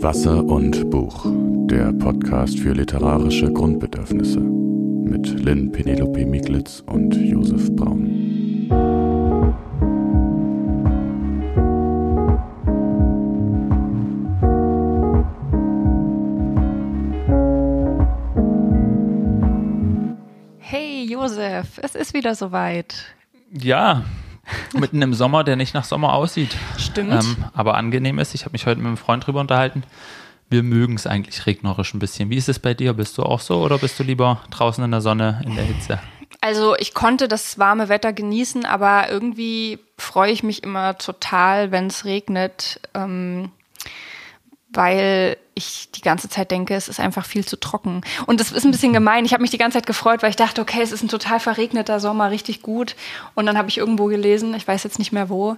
Wasser und Buch, der Podcast für literarische Grundbedürfnisse mit Lynn Penelope Miglitz und Josef Braun. Hey Josef, es ist wieder soweit. Ja, mitten im Sommer, der nicht nach Sommer aussieht. Stimmt. Ähm, aber angenehm ist. Ich habe mich heute mit einem Freund drüber unterhalten. Wir mögen es eigentlich regnerisch ein bisschen. Wie ist es bei dir? Bist du auch so oder bist du lieber draußen in der Sonne in der Hitze? Also ich konnte das warme Wetter genießen, aber irgendwie freue ich mich immer total, wenn es regnet, ähm, weil ich die ganze Zeit denke, es ist einfach viel zu trocken. Und das ist ein bisschen gemein. Ich habe mich die ganze Zeit gefreut, weil ich dachte, okay, es ist ein total verregneter Sommer, richtig gut. Und dann habe ich irgendwo gelesen, ich weiß jetzt nicht mehr wo,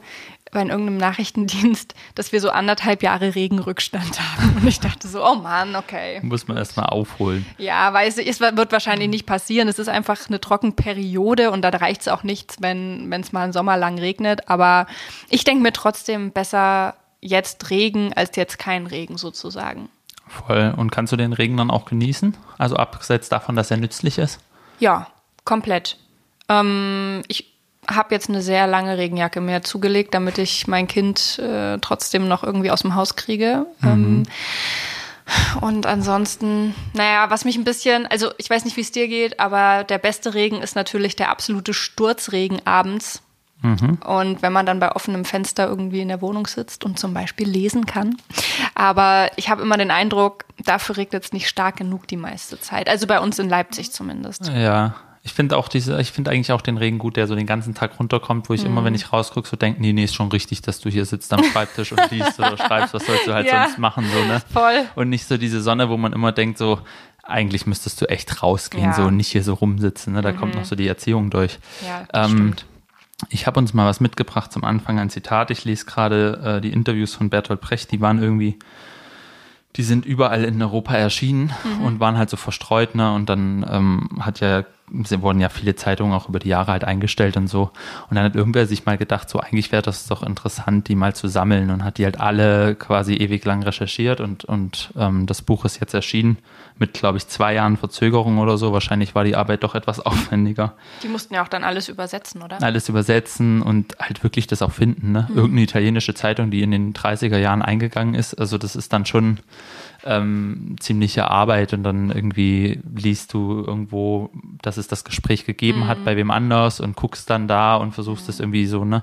bei irgendeinem Nachrichtendienst, dass wir so anderthalb Jahre Regenrückstand haben. Und ich dachte so, oh Mann, okay. Muss man erstmal aufholen. Ja, weil es, es wird wahrscheinlich nicht passieren. Es ist einfach eine Trockenperiode und da reicht es auch nichts, wenn es mal einen Sommer lang regnet. Aber ich denke mir trotzdem besser jetzt Regen als jetzt kein Regen sozusagen. Voll. Und kannst du den Regen dann auch genießen? Also abgesetzt davon, dass er nützlich ist? Ja, komplett. Ähm, ich habe jetzt eine sehr lange Regenjacke mir zugelegt, damit ich mein Kind äh, trotzdem noch irgendwie aus dem Haus kriege. Ähm, und ansonsten, naja, was mich ein bisschen, also ich weiß nicht, wie es dir geht, aber der beste Regen ist natürlich der absolute Sturzregen abends. Und wenn man dann bei offenem Fenster irgendwie in der Wohnung sitzt und zum Beispiel lesen kann. Aber ich habe immer den Eindruck, dafür regnet es nicht stark genug die meiste Zeit. Also bei uns in Leipzig zumindest. Ja. Ich finde auch diese, ich finde eigentlich auch den Regen gut, der so den ganzen Tag runterkommt, wo ich immer, wenn ich rausgucke, so denke, nee, nee, ist schon richtig, dass du hier sitzt am Schreibtisch und liest oder schreibst, was sollst du halt Ja. sonst machen, so, ne? Voll. Und nicht so diese Sonne, wo man immer denkt, so, eigentlich müsstest du echt rausgehen, Ja. so und nicht hier so rumsitzen, ne? Da kommt noch so die Erziehung durch. Ja, das Ähm, stimmt. Ich habe uns mal was mitgebracht zum Anfang, ein Zitat. Ich lese gerade äh, die Interviews von Bertolt Brecht, die waren irgendwie, die sind überall in Europa erschienen und waren halt so verstreut, ne? Und dann ähm, hat ja, wurden ja viele Zeitungen auch über die Jahre halt eingestellt und so. Und dann hat irgendwer sich mal gedacht, so eigentlich wäre das doch interessant, die mal zu sammeln und hat die halt alle quasi ewig lang recherchiert und, und ähm, das Buch ist jetzt erschienen mit, glaube ich, zwei Jahren Verzögerung oder so. Wahrscheinlich war die Arbeit doch etwas aufwendiger Die mussten ja auch dann alles übersetzen, oder? alles übersetzen und halt wirklich das auch finden. Ne? Irgendeine italienische Zeitung, die in den 30er Jahren eingegangen ist. Also das ist dann schon ähm, ziemliche Arbeit und dann irgendwie liest du irgendwo, dass es das Gespräch gegeben hat bei wem anders und guckst dann da und versuchst es irgendwie so. Ne?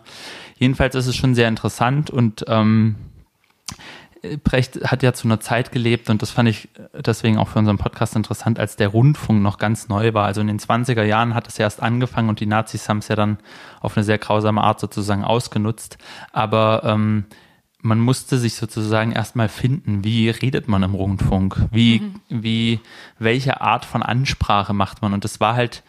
Jedenfalls ist es schon sehr interessant und ähm, Brecht hat ja zu einer Zeit gelebt und das fand ich deswegen auch für unseren Podcast interessant, als der Rundfunk noch ganz neu war. Also in den 20er Jahren hat es ja erst angefangen und die Nazis haben es ja dann auf eine sehr grausame Art sozusagen ausgenutzt. Aber ähm, man musste sich sozusagen erstmal finden, wie redet man im Rundfunk, wie, wie, welche Art von Ansprache macht man. Und das war halt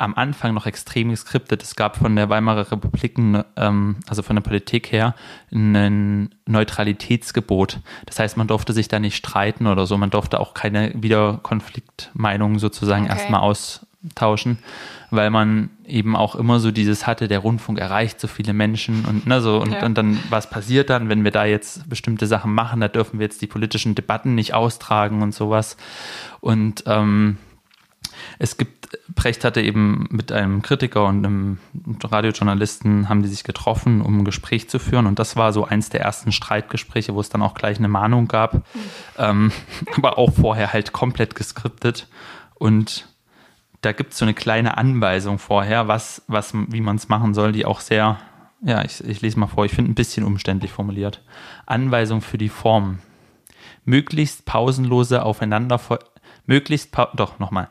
am Anfang noch extrem geskriptet. Es gab von der Weimarer Republik, ähm, also von der Politik her, ein Neutralitätsgebot. Das heißt, man durfte sich da nicht streiten oder so. Man durfte auch keine wieder Konfliktmeinungen sozusagen Okay. erstmal austauschen, weil man eben auch immer so dieses hatte, der Rundfunk erreicht so viele Menschen und ne, so und, Ja. und dann was passiert dann, wenn wir da jetzt bestimmte Sachen machen, da dürfen wir jetzt die politischen Debatten nicht austragen und sowas. Und ähm, es gibt, Brecht hatte eben mit einem Kritiker und einem Radiojournalisten haben die sich getroffen, um ein Gespräch zu führen. Und das war so eins der ersten Streitgespräche, wo es dann auch gleich eine Mahnung gab. Ähm, aber auch vorher halt komplett geskriptet. Und da gibt es so eine kleine Anweisung vorher, was, was, wie man es machen soll, die auch sehr, ja, ich, ich lese mal vor, ich finde ein bisschen umständlich formuliert. Anweisung für die Form. Möglichst pausenlose Aufeinanderfolge, möglichst, pau doch, nochmal.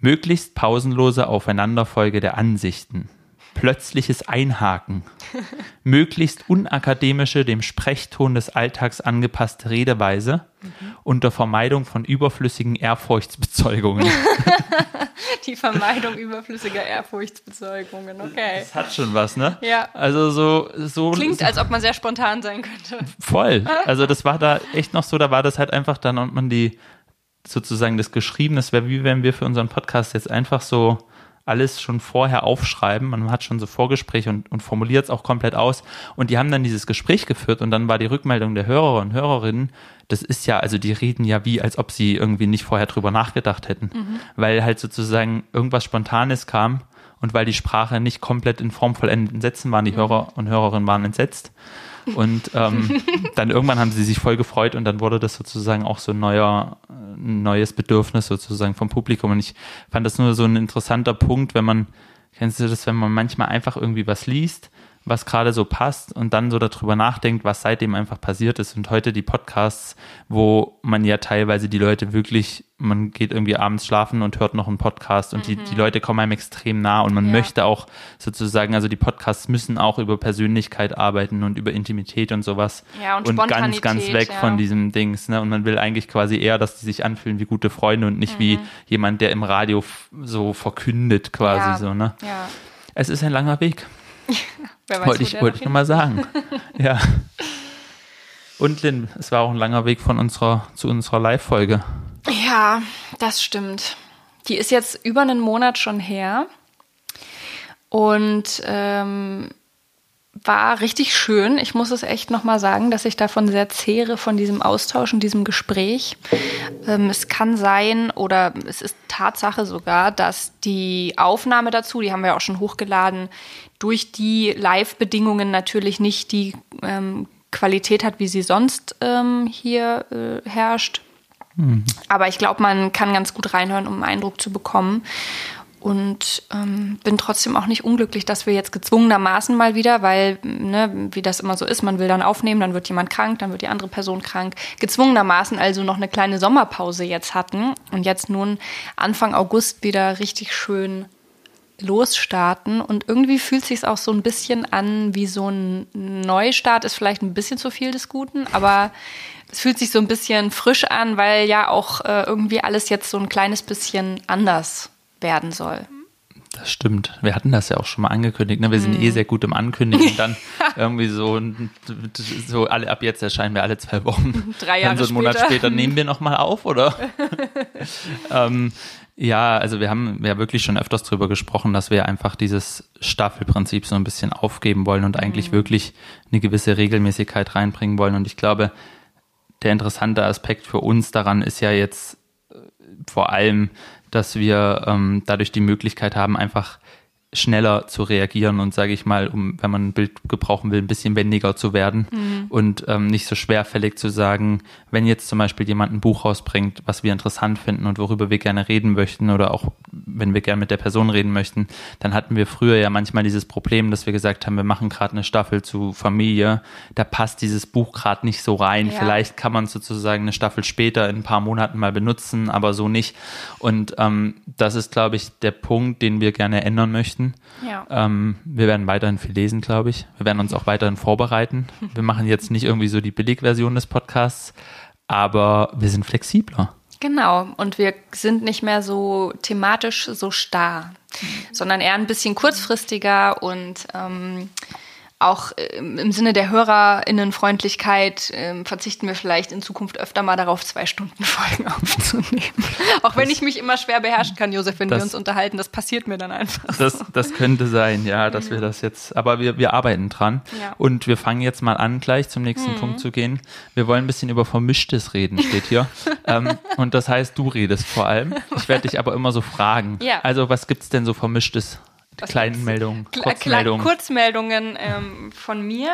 Möglichst pausenlose Aufeinanderfolge der Ansichten. Plötzliches Einhaken. Möglichst unakademische, dem Sprechton des Alltags angepasste Redeweise unter Vermeidung von überflüssigen Ehrfurchtsbezeugungen. Die Vermeidung überflüssiger Ehrfurchtsbezeugungen, okay. Das hat schon was, ne? Ja. Also so, so Klingt, als ob man sehr spontan sein könnte. voll. Also das war da echt noch so, da war das halt einfach, dann und man die sozusagen das Geschriebene, das wäre wie wenn wir für unseren Podcast jetzt einfach so alles schon vorher aufschreiben. Man hat schon so Vorgespräche und, und formuliert es auch komplett aus. Und die haben dann dieses Gespräch geführt und dann war die Rückmeldung der Hörer und Hörerinnen, das ist ja, also die reden ja wie, als ob sie irgendwie nicht vorher drüber nachgedacht hätten. Mhm. Weil halt sozusagen irgendwas Spontanes kam und weil die Sprache nicht komplett in formvollendeten Sätzen waren, die mhm. Hörer und Hörerinnen waren entsetzt. Und ähm, dann irgendwann haben sie sich voll gefreut und dann wurde das sozusagen auch so ein neuer, ein neues Bedürfnis sozusagen vom Publikum. Und ich fand das nur so ein interessanter Punkt, wenn man, kennst du das, wenn man manchmal einfach irgendwie was liest was gerade so passt und dann so darüber nachdenkt, was seitdem einfach passiert ist. Und heute die Podcasts, wo man ja teilweise die Leute wirklich, man geht irgendwie abends schlafen und hört noch einen Podcast und mhm. die, die Leute kommen einem extrem nah und man ja. möchte auch sozusagen, also die Podcasts müssen auch über Persönlichkeit arbeiten und über Intimität und sowas. Ja, und, und ganz, ganz weg ja. von diesem Dings. Ne? Und man will eigentlich quasi eher, dass die sich anfühlen wie gute Freunde und nicht mhm. wie jemand, der im Radio so verkündet quasi ja. so. Ne? Ja. Es ist ein langer Weg. Wer weiß, wollte ich, wollte ich nochmal sagen. ja. Und Lynn, es war auch ein langer Weg von unserer zu unserer Live-Folge. Ja, das stimmt. Die ist jetzt über einen Monat schon her. Und ähm, war richtig schön. Ich muss es echt nochmal sagen, dass ich davon sehr zehre, von diesem Austausch und diesem Gespräch. Ähm, es kann sein oder es ist Tatsache sogar, dass die Aufnahme dazu, die haben wir auch schon hochgeladen, durch die Live-Bedingungen natürlich nicht die ähm, Qualität hat, wie sie sonst ähm, hier äh, herrscht. Mhm. Aber ich glaube, man kann ganz gut reinhören, um einen Eindruck zu bekommen. Und ähm, bin trotzdem auch nicht unglücklich, dass wir jetzt gezwungenermaßen mal wieder, weil, ne, wie das immer so ist, man will dann aufnehmen, dann wird jemand krank, dann wird die andere Person krank, gezwungenermaßen also noch eine kleine Sommerpause jetzt hatten und jetzt nun Anfang August wieder richtig schön losstarten. Und irgendwie fühlt sich auch so ein bisschen an wie so ein Neustart, ist vielleicht ein bisschen zu viel des Guten, aber es fühlt sich so ein bisschen frisch an, weil ja auch äh, irgendwie alles jetzt so ein kleines bisschen anders werden soll. Das stimmt. Wir hatten das ja auch schon mal angekündigt. Ne? Wir sind mm. eh sehr gut im Ankündigen. Dann irgendwie so, so alle ab jetzt erscheinen wir alle zwei Wochen. Drei Jahre Dann so einen Monat später. später nehmen wir noch mal auf, oder? ähm, ja, also wir haben ja wirklich schon öfters drüber gesprochen, dass wir einfach dieses Staffelprinzip so ein bisschen aufgeben wollen und eigentlich mm. wirklich eine gewisse Regelmäßigkeit reinbringen wollen. Und ich glaube, der interessante Aspekt für uns daran ist ja jetzt äh, vor allem, dass wir ähm, dadurch die Möglichkeit haben, einfach schneller zu reagieren und sage ich mal, um, wenn man ein Bild gebrauchen will, ein bisschen wendiger zu werden mhm. und ähm, nicht so schwerfällig zu sagen, wenn jetzt zum Beispiel jemand ein Buch rausbringt, was wir interessant finden und worüber wir gerne reden möchten oder auch wenn wir gerne mit der Person reden möchten, dann hatten wir früher ja manchmal dieses Problem, dass wir gesagt haben, wir machen gerade eine Staffel zu Familie, da passt dieses Buch gerade nicht so rein. Ja. Vielleicht kann man sozusagen eine Staffel später in ein paar Monaten mal benutzen, aber so nicht. Und ähm, das ist, glaube ich, der Punkt, den wir gerne ändern möchten möchten. Ja. Ähm, wir werden weiterhin viel lesen, glaube ich. Wir werden uns auch weiterhin vorbereiten. Wir machen jetzt nicht irgendwie so die Billigversion des Podcasts, aber wir sind flexibler. Genau, und wir sind nicht mehr so thematisch so starr, sondern eher ein bisschen kurzfristiger und ähm, auch ähm, im Sinne der HörerInnenfreundlichkeit äh, verzichten wir vielleicht in Zukunft öfter mal darauf, zwei Stunden Folgen aufzunehmen. auch wenn ich mich immer schwer beherrschen kann, Josef, wenn das, wir uns unterhalten, das passiert mir dann einfach. Das, das könnte sein, ja, dass mhm. wir das jetzt, aber wir, wir arbeiten dran. Ja. Und wir fangen jetzt mal an, gleich zum nächsten mhm. Punkt zu gehen. Wir wollen ein bisschen über Vermischtes reden, steht hier. ähm, und das heißt, du redest vor allem. Ich werde dich aber immer so fragen. Ja. Also, was gibt's denn so Vermischtes? Kleinen Meldungen, Kurzmeldungen. Kurzmeldungen ähm, von mir.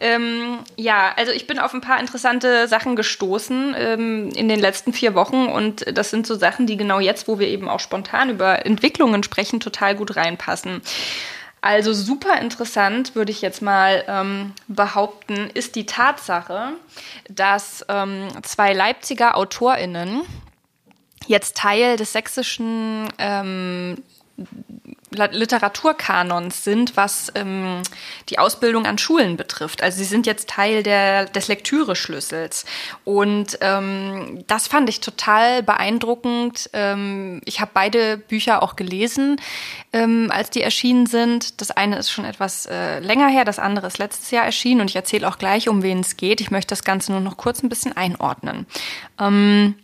Ähm, ja, also ich bin auf ein paar interessante Sachen gestoßen ähm, in den letzten vier Wochen und das sind so Sachen, die genau jetzt, wo wir eben auch spontan über Entwicklungen sprechen, total gut reinpassen. Also super interessant, würde ich jetzt mal ähm, behaupten, ist die Tatsache, dass ähm, zwei Leipziger AutorInnen jetzt Teil des sächsischen ähm, Literaturkanons sind, was ähm, die Ausbildung an Schulen betrifft. Also sie sind jetzt Teil der, des Lektüre-Schlüssels. Und ähm, das fand ich total beeindruckend. Ähm, ich habe beide Bücher auch gelesen, ähm, als die erschienen sind. Das eine ist schon etwas äh, länger her, das andere ist letztes Jahr erschienen. Und ich erzähle auch gleich, um wen es geht. Ich möchte das Ganze nur noch kurz ein bisschen einordnen. Ähm,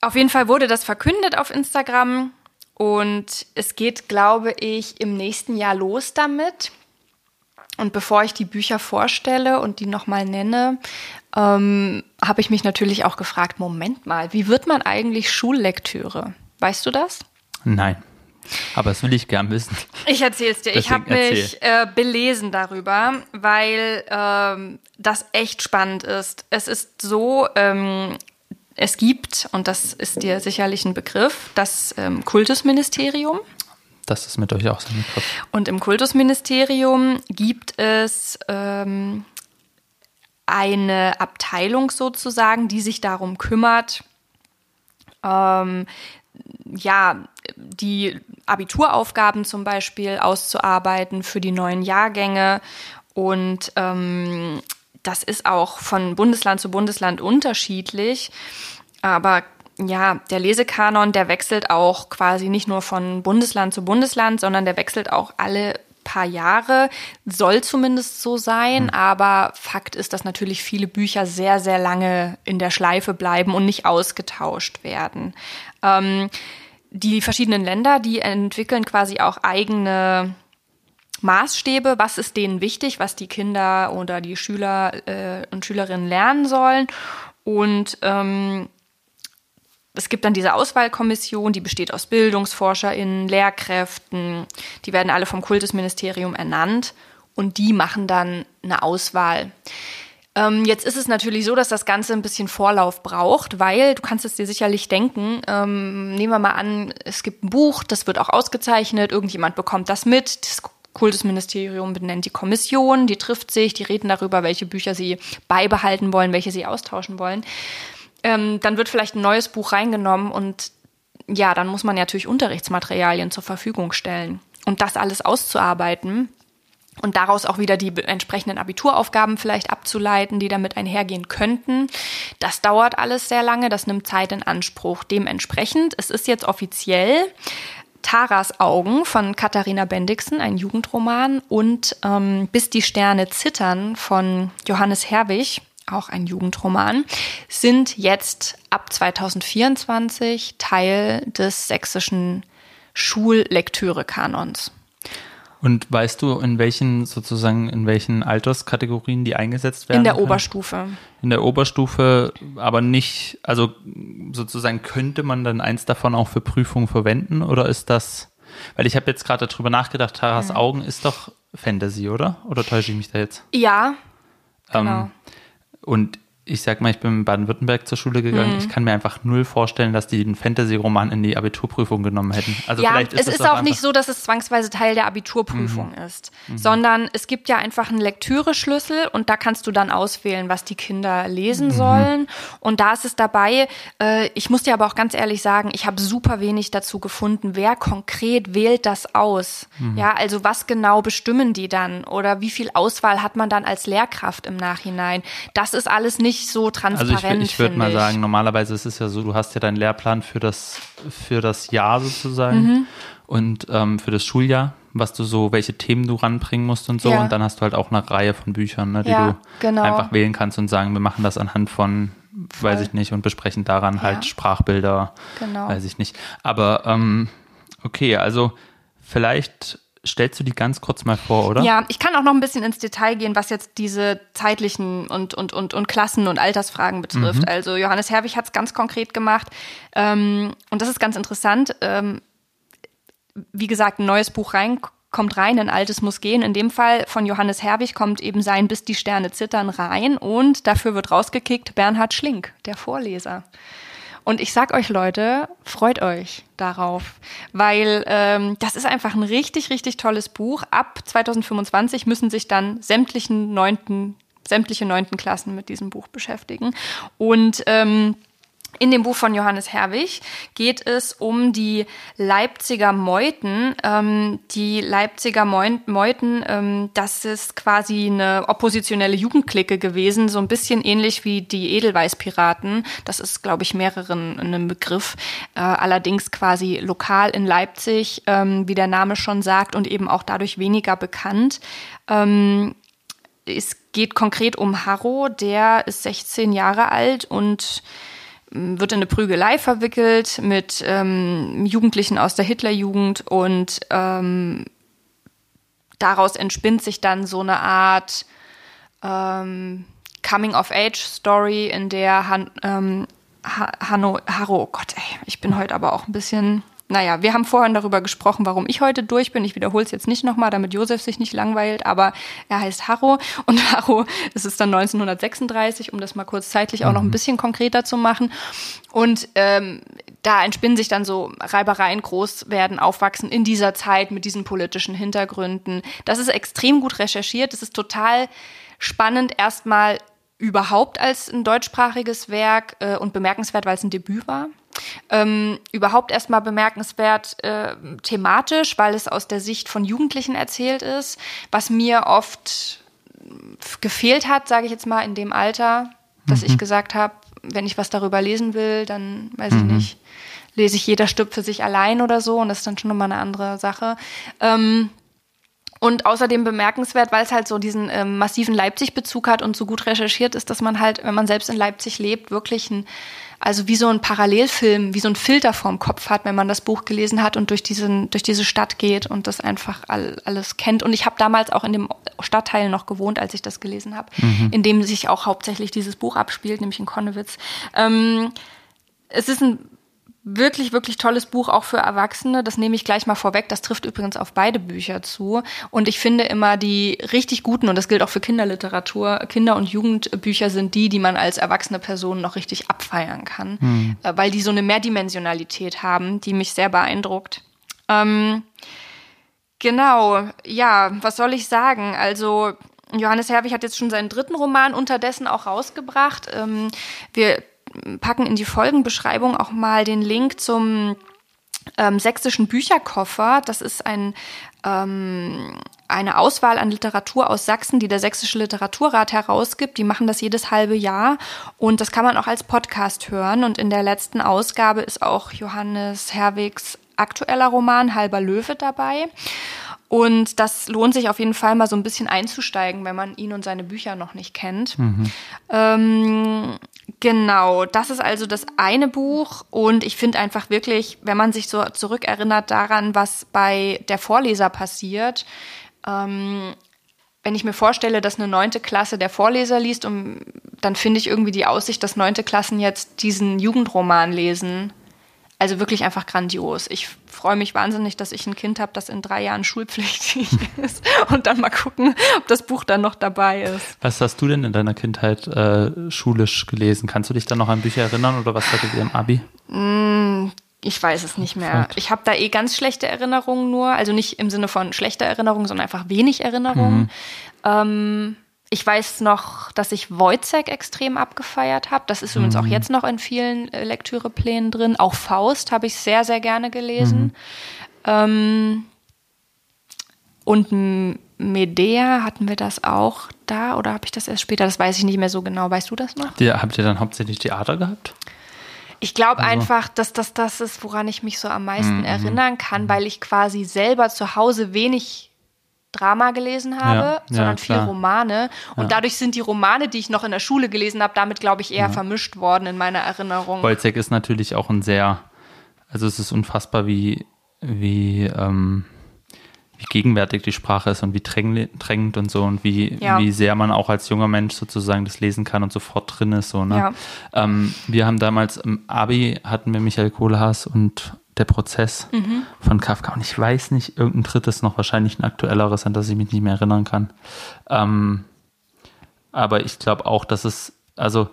auf jeden Fall wurde das verkündet auf Instagram Und es geht, glaube ich, im nächsten Jahr los damit. Und bevor ich die Bücher vorstelle und die nochmal nenne, ähm, habe ich mich natürlich auch gefragt, Moment mal, wie wird man eigentlich Schullektüre? Weißt du das? Nein. Aber das will ich gern wissen. Ich erzähle es dir. ich habe mich äh, belesen darüber, weil ähm, das echt spannend ist. Es ist so, ähm, es gibt, und das ist dir sicherlich ein Begriff, das ähm, Kultusministerium. Das ist mit euch auch so ein Begriff. Und im Kultusministerium gibt es ähm, eine Abteilung sozusagen, die sich darum kümmert, ähm, ja, die Abituraufgaben zum Beispiel auszuarbeiten für die neuen Jahrgänge. Und ähm, das ist auch von Bundesland zu Bundesland unterschiedlich. Aber ja, der Lesekanon, der wechselt auch quasi nicht nur von Bundesland zu Bundesland, sondern der wechselt auch alle paar Jahre, soll zumindest so sein, mhm. aber Fakt ist, dass natürlich viele Bücher sehr, sehr lange in der Schleife bleiben und nicht ausgetauscht werden. Ähm, die verschiedenen Länder, die entwickeln quasi auch eigene Maßstäbe, was ist denen wichtig, was die Kinder oder die Schüler äh, und Schülerinnen lernen sollen. Und ähm, es gibt dann diese Auswahlkommission, die besteht aus BildungsforscherInnen, Lehrkräften, die werden alle vom Kultusministerium ernannt und die machen dann eine Auswahl. Ähm, jetzt ist es natürlich so, dass das Ganze ein bisschen Vorlauf braucht, weil du kannst es dir sicherlich denken, ähm, nehmen wir mal an, es gibt ein Buch, das wird auch ausgezeichnet, irgendjemand bekommt das mit, das Kultusministerium benennt die Kommission, die trifft sich, die reden darüber, welche Bücher sie beibehalten wollen, welche sie austauschen wollen ähm, dann wird vielleicht ein neues Buch reingenommen und ja, dann muss man natürlich Unterrichtsmaterialien zur Verfügung stellen. Und das alles auszuarbeiten und daraus auch wieder die entsprechenden Abituraufgaben vielleicht abzuleiten, die damit einhergehen könnten. Das dauert alles sehr lange, das nimmt Zeit in Anspruch. Dementsprechend, es ist jetzt offiziell Taras Augen von Katharina Bendixen, ein Jugendroman, und ähm, Bis die Sterne zittern von Johannes Herwig, auch ein Jugendroman, sind jetzt ab 2024 Teil des sächsischen Schullektüre-Kanons. Und weißt du, in welchen sozusagen, in welchen Alterskategorien die eingesetzt werden? In der können? Oberstufe. In der Oberstufe, aber nicht, also sozusagen könnte man dann eins davon auch für Prüfungen verwenden oder ist das, weil ich habe jetzt gerade darüber nachgedacht, Taras mhm. Augen ist doch Fantasy, oder? Oder täusche ich mich da jetzt? Ja. Genau. Ähm, und ich sag mal, ich bin in Baden-Württemberg zur Schule gegangen. Mhm. Ich kann mir einfach null vorstellen, dass die einen Fantasy-Roman in die Abiturprüfung genommen hätten. Also ja, vielleicht ist es ist auch, auch nicht so, dass es zwangsweise Teil der Abiturprüfung mhm. ist, mhm. sondern es gibt ja einfach einen Lektüre-Schlüssel und da kannst du dann auswählen, was die Kinder lesen mhm. sollen. Und da ist es dabei, äh, ich muss dir aber auch ganz ehrlich sagen, ich habe super wenig dazu gefunden, wer konkret wählt das aus. Mhm. Ja, also was genau bestimmen die dann oder wie viel Auswahl hat man dann als Lehrkraft im Nachhinein? Das ist alles nicht nicht so transparent. Also ich, ich würde mal sagen, normalerweise ist es ja so, du hast ja deinen Lehrplan für das, für das Jahr sozusagen mhm. und ähm, für das Schuljahr, was du so, welche Themen du ranbringen musst und so. Ja. Und dann hast du halt auch eine Reihe von Büchern, ne, die ja, du genau. einfach wählen kannst und sagen, wir machen das anhand von Voll. weiß ich nicht, und besprechen daran halt ja. halt Sprachbilder, genau. weiß ich nicht. Aber ähm, okay, also vielleicht stellst du die ganz kurz mal vor, oder? Ja, ich kann auch noch ein bisschen ins Detail gehen, was jetzt diese zeitlichen und, und, und, und Klassen- und Altersfragen betrifft. Mhm. Also Johannes Herwig hat es ganz konkret gemacht. Ähm, und das ist ganz interessant. Ähm, wie gesagt, ein neues Buch rein kommt rein, ein altes muss gehen. In dem Fall von Johannes Herwig kommt eben sein Bis die Sterne zittern rein und dafür wird rausgekickt Bernhard Schlink, der Vorleser. Und ich sag euch, Leute, freut euch darauf, weil ähm, das ist einfach ein richtig, richtig tolles Buch. Ab 2025 müssen sich dann sämtlichen neunten, sämtliche neunten Klassen mit diesem Buch beschäftigen. Und ähm, in dem Buch von Johannes Herwig geht es um die Leipziger Meuten. Ähm, die Leipziger Meuten, ähm, das ist quasi eine oppositionelle Jugendklicke gewesen, so ein bisschen ähnlich wie die Edelweißpiraten. Das ist, glaube ich, mehreren ein Begriff. Äh, allerdings quasi lokal in Leipzig, ähm, wie der Name schon sagt, und eben auch dadurch weniger bekannt. Ähm, es geht konkret um Harro, der ist 16 Jahre alt und wird in eine Prügelei verwickelt mit ähm, Jugendlichen aus der Hitlerjugend und ähm, daraus entspinnt sich dann so eine Art ähm, Coming-of-Age-Story, in der Han, ähm, Hanno, Harro, oh Gott, ey, ich bin heute aber auch ein bisschen naja, wir haben vorhin darüber gesprochen, warum ich heute durch bin. Ich wiederhole es jetzt nicht nochmal, damit Josef sich nicht langweilt, aber er heißt Harro und Harro, es ist dann 1936, um das mal kurz zeitlich auch noch ein mhm. bisschen konkreter zu machen. Und ähm, da entspinnen sich dann so Reibereien, groß werden, aufwachsen in dieser Zeit mit diesen politischen Hintergründen. Das ist extrem gut recherchiert. Das ist total spannend, erstmal überhaupt als ein deutschsprachiges Werk äh, und bemerkenswert, weil es ein Debüt war. Ähm, überhaupt erstmal bemerkenswert äh, thematisch, weil es aus der Sicht von Jugendlichen erzählt ist, was mir oft gefehlt hat, sage ich jetzt mal, in dem Alter, dass mhm. ich gesagt habe, wenn ich was darüber lesen will, dann weiß mhm. ich nicht, lese ich jeder Stück für sich allein oder so und das ist dann schon nochmal eine andere Sache. Ähm, und außerdem bemerkenswert, weil es halt so diesen ähm, massiven Leipzig-Bezug hat und so gut recherchiert ist, dass man halt, wenn man selbst in Leipzig lebt, wirklich ein also wie so ein Parallelfilm, wie so ein Filter vorm Kopf hat, wenn man das Buch gelesen hat und durch, diesen, durch diese Stadt geht und das einfach all, alles kennt. Und ich habe damals auch in dem Stadtteil noch gewohnt, als ich das gelesen habe, mhm. in dem sich auch hauptsächlich dieses Buch abspielt, nämlich in Konnewitz. Ähm, es ist ein wirklich, wirklich tolles Buch auch für Erwachsene. Das nehme ich gleich mal vorweg. Das trifft übrigens auf beide Bücher zu. Und ich finde immer die richtig guten, und das gilt auch für Kinderliteratur, Kinder- und Jugendbücher sind die, die man als erwachsene Person noch richtig abfeiern kann, mhm. weil die so eine Mehrdimensionalität haben, die mich sehr beeindruckt. Ähm, genau, ja, was soll ich sagen? Also, Johannes Herwig hat jetzt schon seinen dritten Roman unterdessen auch rausgebracht. Ähm, wir packen in die Folgenbeschreibung auch mal den Link zum ähm, sächsischen Bücherkoffer. Das ist ein, ähm, eine Auswahl an Literatur aus Sachsen, die der Sächsische Literaturrat herausgibt. Die machen das jedes halbe Jahr und das kann man auch als Podcast hören. Und in der letzten Ausgabe ist auch Johannes Herwigs aktueller Roman Halber Löwe dabei. Und das lohnt sich auf jeden Fall mal so ein bisschen einzusteigen, wenn man ihn und seine Bücher noch nicht kennt. Mhm. Ähm, genau, das ist also das eine Buch. Und ich finde einfach wirklich, wenn man sich so zurückerinnert daran, was bei der Vorleser passiert, ähm, wenn ich mir vorstelle, dass eine neunte Klasse der Vorleser liest, und dann finde ich irgendwie die Aussicht, dass neunte Klassen jetzt diesen Jugendroman lesen also wirklich einfach grandios. Ich freue mich wahnsinnig, dass ich ein Kind habe, das in drei Jahren schulpflichtig ist und dann mal gucken, ob das Buch dann noch dabei ist. Was hast du denn in deiner Kindheit äh, schulisch gelesen? Kannst du dich dann noch an Bücher erinnern oder was hattet ihr im Abi? Mm, ich weiß es nicht mehr. Ich habe da eh ganz schlechte Erinnerungen nur, also nicht im Sinne von schlechter Erinnerungen, sondern einfach wenig Erinnerungen. Mhm. Ähm, ich weiß noch, dass ich Wojcek extrem abgefeiert habe. Das ist mhm. übrigens auch mhm. jetzt noch in vielen äh, Lektüreplänen drin. Auch Faust habe ich sehr, sehr gerne gelesen. Mhm. Ähm, und Medea, hatten wir das auch da oder habe ich das erst später? Das weiß ich nicht mehr so genau. Weißt du das noch? Habt ihr, habt ihr dann hauptsächlich Theater gehabt? Ich glaube also. einfach, dass das das ist, woran ich mich so am meisten mhm. erinnern kann, weil ich quasi selber zu Hause wenig Drama gelesen habe, ja, sondern ja, viel Romane. Und ja. dadurch sind die Romane, die ich noch in der Schule gelesen habe, damit, glaube ich, eher vermischt worden in meiner Erinnerung. Bolzek ist natürlich auch ein sehr, also es ist unfassbar, wie, wie, ähm, wie gegenwärtig die Sprache ist und wie drängend und so und wie, wie sehr man auch als junger Mensch sozusagen das lesen kann und sofort drin ist. So, ne? Ähm, wir haben damals im Abi hatten wir Michael Kohlhaas und der Prozess mhm. von Kafka. Und ich weiß nicht, irgendein drittes noch wahrscheinlich ein aktuelleres, an das ich mich nicht mehr erinnern kann. Ähm, aber ich glaube auch, dass es, also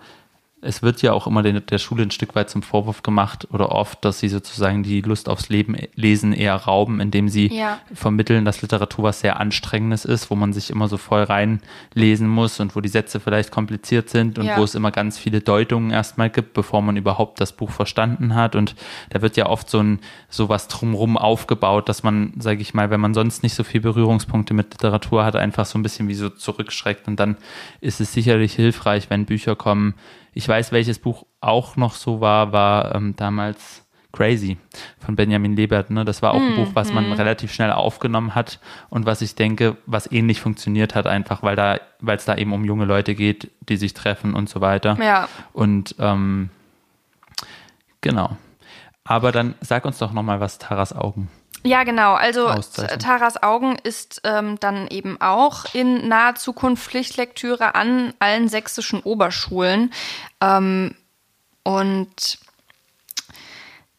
es wird ja auch immer der, Schule ein Stück weit zum Vorwurf gemacht oder oft, dass sie sozusagen die Lust aufs Leben lesen eher rauben, indem sie ja. vermitteln, dass Literatur was sehr Anstrengendes ist, wo man sich immer so voll reinlesen muss und wo die Sätze vielleicht kompliziert sind und ja. wo es immer ganz viele Deutungen erstmal gibt, bevor man überhaupt das Buch verstanden hat. Und da wird ja oft so ein sowas drumrum aufgebaut, dass man, sage ich mal, wenn man sonst nicht so viel Berührungspunkte mit Literatur hat, einfach so ein bisschen wie so zurückschreckt. Und dann ist es sicherlich hilfreich, wenn Bücher kommen, ich weiß, welches Buch auch noch so war, war ähm, damals Crazy von Benjamin Lebert. Ne? Das war auch ein mm, Buch, was man mm. relativ schnell aufgenommen hat und was ich denke, was ähnlich funktioniert hat, einfach weil da, weil es da eben um junge Leute geht, die sich treffen und so weiter. Ja. Und ähm, Genau. Aber dann sag uns doch nochmal, was Taras Augen. Ja, genau. Also. Taras Augen ist ähm, dann eben auch in naher Zukunft Pflichtlektüre an allen sächsischen Oberschulen. Ähm, und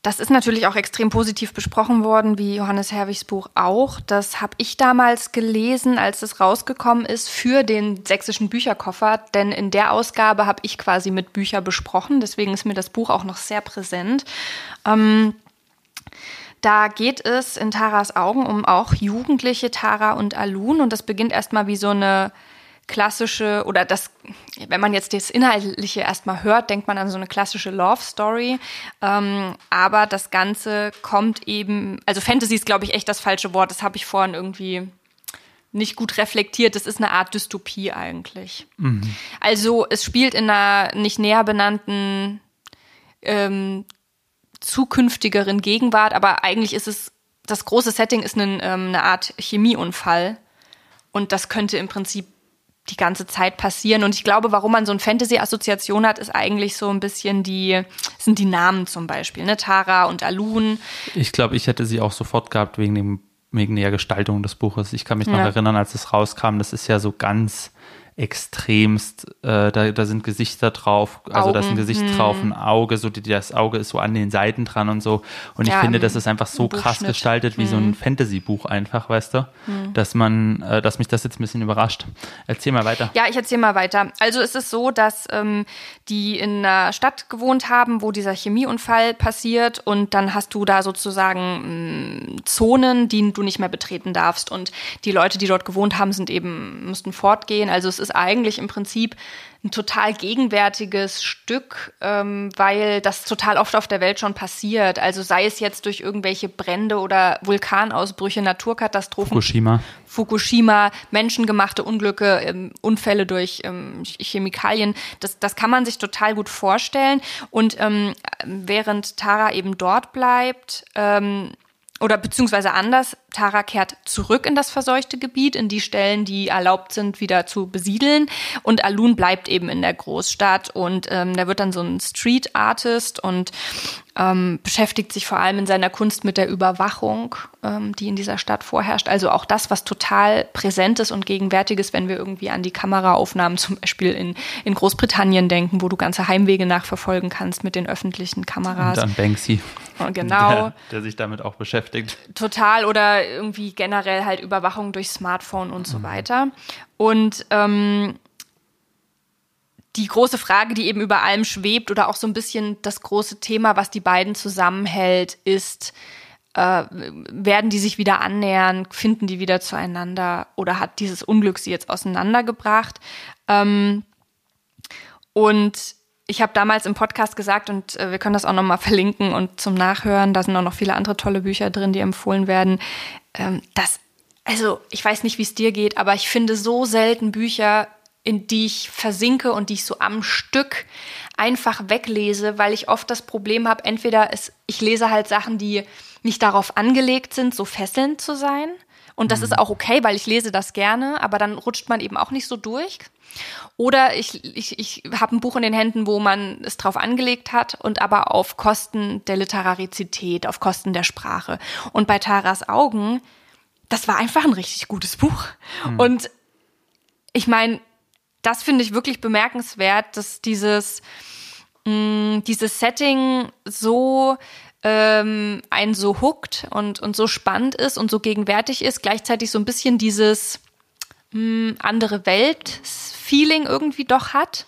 das ist natürlich auch extrem positiv besprochen worden, wie Johannes Herwigs Buch auch. Das habe ich damals gelesen, als es rausgekommen ist, für den sächsischen Bücherkoffer. Denn in der Ausgabe habe ich quasi mit Bücher besprochen. Deswegen ist mir das Buch auch noch sehr präsent. Ähm, da geht es in Taras Augen um auch jugendliche Tara und Alun. Und das beginnt erstmal wie so eine klassische oder das, wenn man jetzt das Inhaltliche erstmal hört, denkt man an so eine klassische Love Story. Ähm, aber das Ganze kommt eben, also Fantasy ist, glaube ich, echt das falsche Wort. Das habe ich vorhin irgendwie nicht gut reflektiert. Das ist eine Art Dystopie eigentlich. Also es spielt in einer nicht näher benannten ähm, zukünftigeren Gegenwart, aber eigentlich ist es, das große Setting ist ein, ähm, eine Art Chemieunfall. Und das könnte im Prinzip die ganze Zeit passieren. Und ich glaube, warum man so eine Fantasy-Assoziation hat, ist eigentlich so ein bisschen die, sind die Namen zum Beispiel, ne? Tara und Alun. Ich glaube, ich hätte sie auch sofort gehabt wegen dem wegen der Gestaltung des Buches. Ich kann mich noch Ja. erinnern, als es rauskam, das ist ja so ganz extremst, äh, da, da sind Gesichter drauf, also da ist ein Augen, Gesicht drauf, ein Auge, so die, das Auge ist so an den Seiten dran und so. Und ich Ja, finde, das ist einfach so krass gestaltet wie so ein Fantasy-Buch einfach, weißt du, dass man, äh, dass mich das jetzt ein bisschen überrascht. Erzähl mal weiter. Ja, ich erzähle mal weiter. Also es ist so, dass ähm, die in einer Stadt gewohnt haben, wo dieser Chemieunfall passiert und dann hast du da sozusagen mh, Zonen, die du nicht mehr betreten darfst und die Leute, die dort gewohnt haben, sind eben mussten fortgehen. Also es ist eigentlich im Prinzip ein total gegenwärtiges Stück, ähm, weil das total oft auf der Welt schon passiert. Also sei es jetzt durch irgendwelche Brände oder Vulkanausbrüche, Naturkatastrophen. Fukushima. Fukushima, menschengemachte Unglücke, ähm, Unfälle durch ähm, Ch- Chemikalien. Das, das kann man sich total gut vorstellen. Und ähm, während Tara eben dort bleibt, ähm, oder beziehungsweise anders, Tara kehrt zurück in das verseuchte Gebiet, in die Stellen, die erlaubt sind, wieder zu besiedeln. Und Alun bleibt eben in der Großstadt und ähm, der wird dann so ein Street Artist und ähm, beschäftigt sich vor allem in seiner Kunst mit der Überwachung, ähm, die in dieser Stadt vorherrscht. Also auch das, was total präsent ist und gegenwärtig ist, wenn wir irgendwie an die Kameraaufnahmen zum Beispiel in, in Großbritannien denken, wo du ganze Heimwege nachverfolgen kannst mit den öffentlichen Kameras. Und an Banksy. genau. Der, der sich damit auch beschäftigt. Total oder irgendwie generell halt Überwachung durch Smartphone und so weiter. Und ähm, die große Frage, die eben über allem schwebt oder auch so ein bisschen das große Thema, was die beiden zusammenhält, ist, äh, werden die sich wieder annähern, finden die wieder zueinander oder hat dieses Unglück sie jetzt auseinandergebracht? Ähm, und ich habe damals im Podcast gesagt, und äh, wir können das auch nochmal verlinken und zum Nachhören, da sind auch noch viele andere tolle Bücher drin, die empfohlen werden, ähm, dass, also ich weiß nicht, wie es dir geht, aber ich finde so selten Bücher, in die ich versinke und die ich so am Stück einfach weglese, weil ich oft das Problem habe, entweder es, ich lese halt Sachen, die nicht darauf angelegt sind, so fesselnd zu sein. Und das ist auch okay, weil ich lese das gerne, aber dann rutscht man eben auch nicht so durch. Oder ich, ich, ich habe ein Buch in den Händen, wo man es drauf angelegt hat und aber auf Kosten der Literarizität, auf Kosten der Sprache. Und bei Taras Augen, das war einfach ein richtig gutes Buch. Und ich meine, das finde ich wirklich bemerkenswert, dass dieses, mh, dieses Setting so ähm, einen so hookt und, und so spannend ist und so gegenwärtig ist, gleichzeitig so ein bisschen dieses mh, andere Welt-Feeling irgendwie doch hat.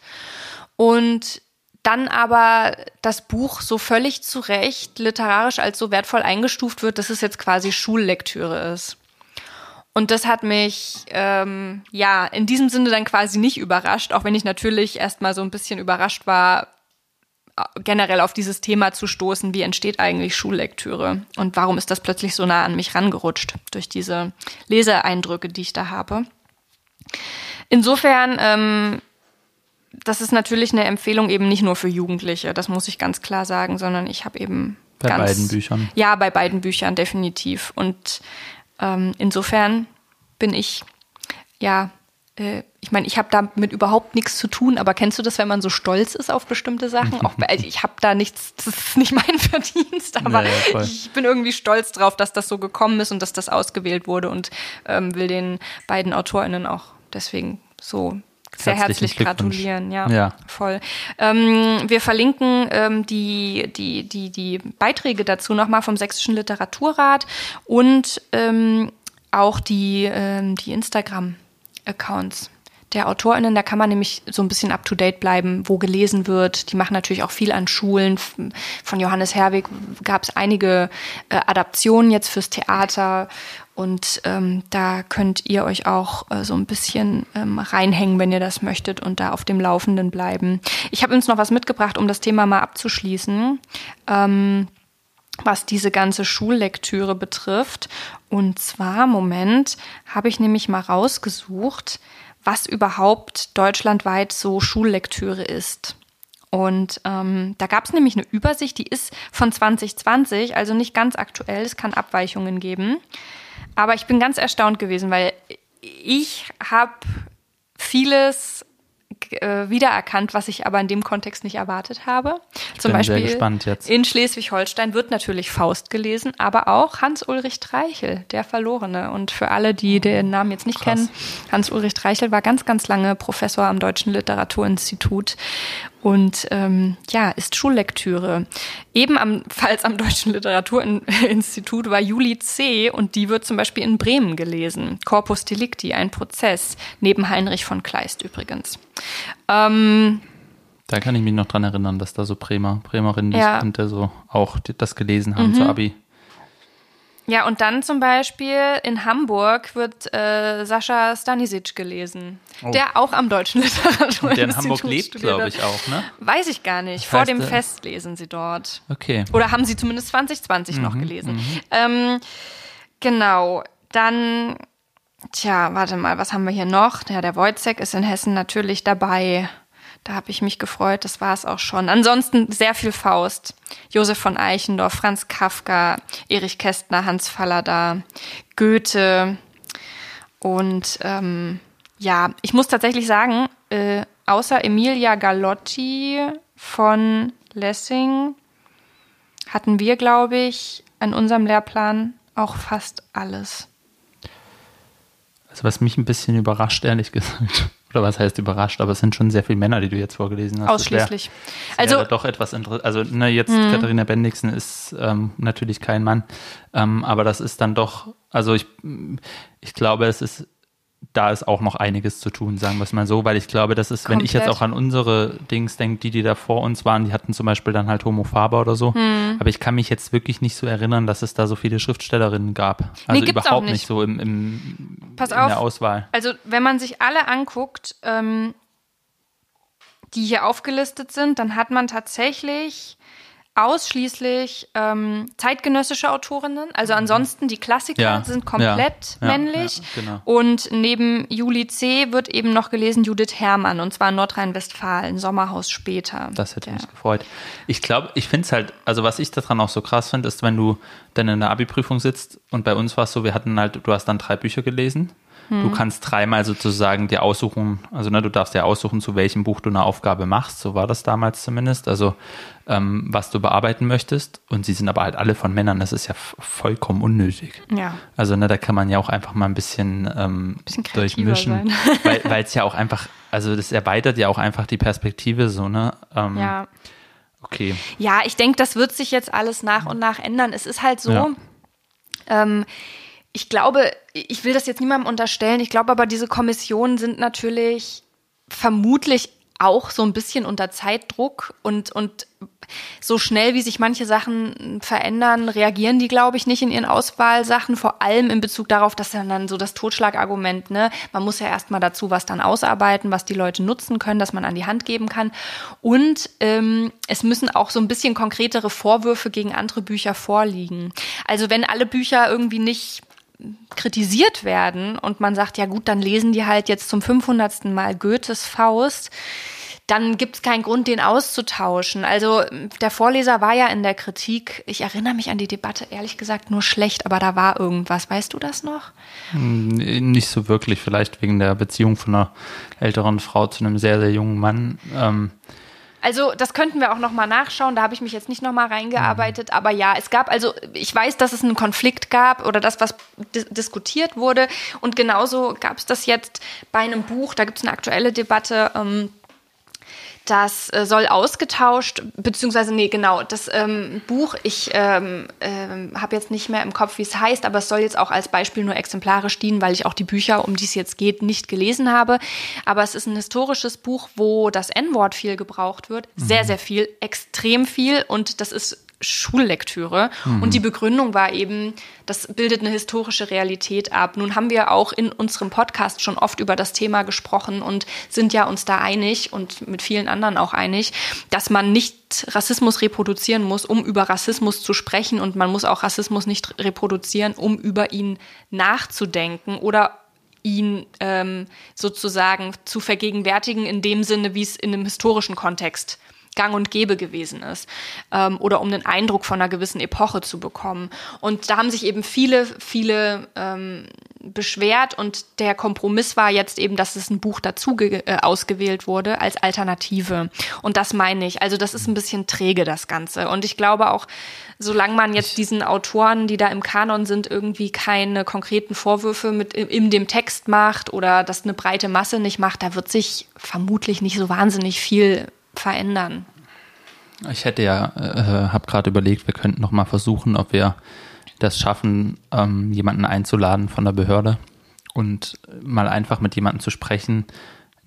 Und dann aber das Buch so völlig zu Recht literarisch als so wertvoll eingestuft wird, dass es jetzt quasi Schullektüre ist. Und das hat mich ähm, ja in diesem Sinne dann quasi nicht überrascht, auch wenn ich natürlich erstmal so ein bisschen überrascht war, generell auf dieses Thema zu stoßen, wie entsteht eigentlich Schullektüre und warum ist das plötzlich so nah an mich rangerutscht durch diese Leseeindrücke, die ich da habe. Insofern, ähm, das ist natürlich eine Empfehlung eben nicht nur für Jugendliche, das muss ich ganz klar sagen, sondern ich habe eben Bei ganz, beiden Büchern. Ja, bei beiden Büchern definitiv. Und ähm, insofern bin ich ja ich meine, ich habe damit überhaupt nichts zu tun, aber kennst du das, wenn man so stolz ist auf bestimmte Sachen? Auch, also ich habe da nichts, das ist nicht mein Verdienst, aber naja, ich bin irgendwie stolz drauf, dass das so gekommen ist und dass das ausgewählt wurde und ähm, will den beiden AutorInnen auch deswegen so sehr herzlich gratulieren, ja, ja. voll. Ähm, wir verlinken ähm, die, die, die, die Beiträge dazu nochmal vom Sächsischen Literaturrat und ähm, auch die, ähm, die Instagram-Accounts der AutorInnen, da kann man nämlich so ein bisschen up to date bleiben, wo gelesen wird. Die machen natürlich auch viel an Schulen. Von Johannes Herwig gab es einige äh, Adaptionen jetzt fürs Theater und ähm, da könnt ihr euch auch äh, so ein bisschen ähm, reinhängen, wenn ihr das möchtet und da auf dem Laufenden bleiben. Ich habe uns noch was mitgebracht, um das Thema mal abzuschließen. Ähm, was diese ganze Schullektüre betrifft. Und zwar, Moment, habe ich nämlich mal rausgesucht, was überhaupt deutschlandweit so Schullektüre ist. Und ähm, da gab es nämlich eine Übersicht, die ist von 2020, also nicht ganz aktuell, es kann Abweichungen geben. Aber ich bin ganz erstaunt gewesen, weil ich habe vieles äh, wiedererkannt, was ich aber in dem Kontext nicht erwartet habe. Ich Zum Beispiel in Schleswig-Holstein wird natürlich Faust gelesen, aber auch Hans-Ulrich Treichel, der Verlorene. Und für alle, die den Namen jetzt nicht Krass. kennen, Hans-Ulrich Treichel war ganz, ganz lange Professor am Deutschen Literaturinstitut und ähm, ja, ist Schullektüre. Eben am, falls am Deutschen Literaturinstitut war Juli C. und die wird zum Beispiel in Bremen gelesen. Corpus Delicti, ein Prozess, neben Heinrich von Kleist übrigens. Ähm, da kann ich mich noch dran erinnern, dass da so Bremer, Bremerinnen, die ja. kannte, so auch das gelesen haben mhm. zur Abi. Ja, und dann zum Beispiel in Hamburg wird äh, Sascha Stanisic gelesen, oh. der auch am Deutschen Literatur Der in Hamburg lebt, glaube ich, auch, ne? Weiß ich gar nicht. Das Vor dem äh, Fest lesen sie dort. Okay. Oder haben sie zumindest 2020 mhm, noch gelesen. Mhm. Ähm, genau. Dann, tja, warte mal, was haben wir hier noch? Ja, der Wojcek ist in Hessen natürlich dabei. Da habe ich mich gefreut, das war es auch schon. Ansonsten sehr viel Faust. Josef von Eichendorff, Franz Kafka, Erich Kästner, Hans Fallada, Goethe. Und ähm, ja, ich muss tatsächlich sagen, äh, außer Emilia Galotti von Lessing hatten wir, glaube ich, in unserem Lehrplan auch fast alles. Also was mich ein bisschen überrascht, ehrlich gesagt, oder was heißt überrascht, aber es sind schon sehr viele Männer, die du jetzt vorgelesen hast. Ausschließlich. Das wär, also doch etwas interessant. Also ne, jetzt mhm. Katharina Bendixen ist ähm, natürlich kein Mann, ähm, aber das ist dann doch, also ich, ich glaube, es ist da ist auch noch einiges zu tun, sagen wir es mal so, weil ich glaube, das ist, Komplett. wenn ich jetzt auch an unsere Dings denke, die, die da vor uns waren, die hatten zum Beispiel dann halt Homo Faber oder so, hm. aber ich kann mich jetzt wirklich nicht so erinnern, dass es da so viele Schriftstellerinnen gab. Also nee, überhaupt nicht. nicht. so im, im Pass in auf. der Auswahl. Also wenn man sich alle anguckt, ähm, die hier aufgelistet sind, dann hat man tatsächlich ausschließlich ähm, zeitgenössische Autorinnen. Also mhm. ansonsten die Klassiker ja, sind komplett ja, männlich. Ja, genau. Und neben Juli C. wird eben noch gelesen Judith Herrmann und zwar Nordrhein-Westfalen, Sommerhaus später. Das hätte mich gefreut. Ich glaube, ich finde es halt, also was ich daran auch so krass finde, ist, wenn du dann in der Abi-Prüfung sitzt und bei uns war es so, wir hatten halt, du hast dann drei Bücher gelesen Du hm. kannst dreimal sozusagen dir aussuchen, also ne, du darfst dir aussuchen, zu welchem Buch du eine Aufgabe machst, so war das damals zumindest, also ähm, was du bearbeiten möchtest. Und sie sind aber halt alle von Männern, das ist ja vollkommen unnötig. Ja. Also ne, da kann man ja auch einfach mal ein bisschen, ähm, bisschen durchmischen, weil es ja auch einfach, also das erweitert ja auch einfach die Perspektive so, ne? Ähm, ja. Okay. Ja, ich denke, das wird sich jetzt alles nach und nach ändern. Es ist halt so, ja. ähm, ich glaube, ich will das jetzt niemandem unterstellen, ich glaube aber, diese Kommissionen sind natürlich vermutlich auch so ein bisschen unter Zeitdruck und, und so schnell, wie sich manche Sachen verändern, reagieren die, glaube ich, nicht in ihren Auswahlsachen, vor allem in Bezug darauf, dass dann, so das Totschlagargument, ne, man muss ja erstmal dazu was dann ausarbeiten, was die Leute nutzen können, dass man an die Hand geben kann. Und ähm, es müssen auch so ein bisschen konkretere Vorwürfe gegen andere Bücher vorliegen. Also wenn alle Bücher irgendwie nicht kritisiert werden und man sagt, ja gut, dann lesen die halt jetzt zum 500. Mal Goethes Faust, dann gibt es keinen Grund, den auszutauschen. Also der Vorleser war ja in der Kritik. Ich erinnere mich an die Debatte, ehrlich gesagt, nur schlecht, aber da war irgendwas. Weißt du das noch? Hm, nicht so wirklich, vielleicht wegen der Beziehung von einer älteren Frau zu einem sehr, sehr jungen Mann. Ähm also das könnten wir auch noch mal nachschauen. Da habe ich mich jetzt nicht noch mal reingearbeitet, aber ja, es gab also ich weiß, dass es einen Konflikt gab oder das was dis diskutiert wurde und genauso gab es das jetzt bei einem Buch. Da gibt es eine aktuelle Debatte. Ähm, das äh, soll ausgetauscht, beziehungsweise, nee, genau, das ähm, Buch, ich ähm, ähm, habe jetzt nicht mehr im Kopf, wie es heißt, aber es soll jetzt auch als Beispiel nur exemplarisch dienen, weil ich auch die Bücher, um die es jetzt geht, nicht gelesen habe. Aber es ist ein historisches Buch, wo das N-Wort viel gebraucht wird. Sehr, mhm. sehr viel, extrem viel. Und das ist Schullektüre. Mhm. Und die Begründung war eben, das bildet eine historische Realität ab. Nun haben wir auch in unserem Podcast schon oft über das Thema gesprochen und sind ja uns da einig und mit vielen anderen auch einig, dass man nicht Rassismus reproduzieren muss, um über Rassismus zu sprechen und man muss auch Rassismus nicht reproduzieren, um über ihn nachzudenken oder ihn ähm, sozusagen zu vergegenwärtigen in dem Sinne, wie es in einem historischen Kontext gang und gäbe gewesen ist ähm, oder um einen Eindruck von einer gewissen Epoche zu bekommen. Und da haben sich eben viele, viele ähm, beschwert und der Kompromiss war jetzt eben, dass es ein Buch dazu äh, ausgewählt wurde als Alternative. Und das meine ich. Also das ist ein bisschen träge, das Ganze. Und ich glaube auch, solange man jetzt diesen Autoren, die da im Kanon sind, irgendwie keine konkreten Vorwürfe mit in dem Text macht oder das eine breite Masse nicht macht, da wird sich vermutlich nicht so wahnsinnig viel verändern. Ich hätte ja, äh, habe gerade überlegt, wir könnten noch mal versuchen, ob wir das schaffen, ähm, jemanden einzuladen von der Behörde und mal einfach mit jemandem zu sprechen,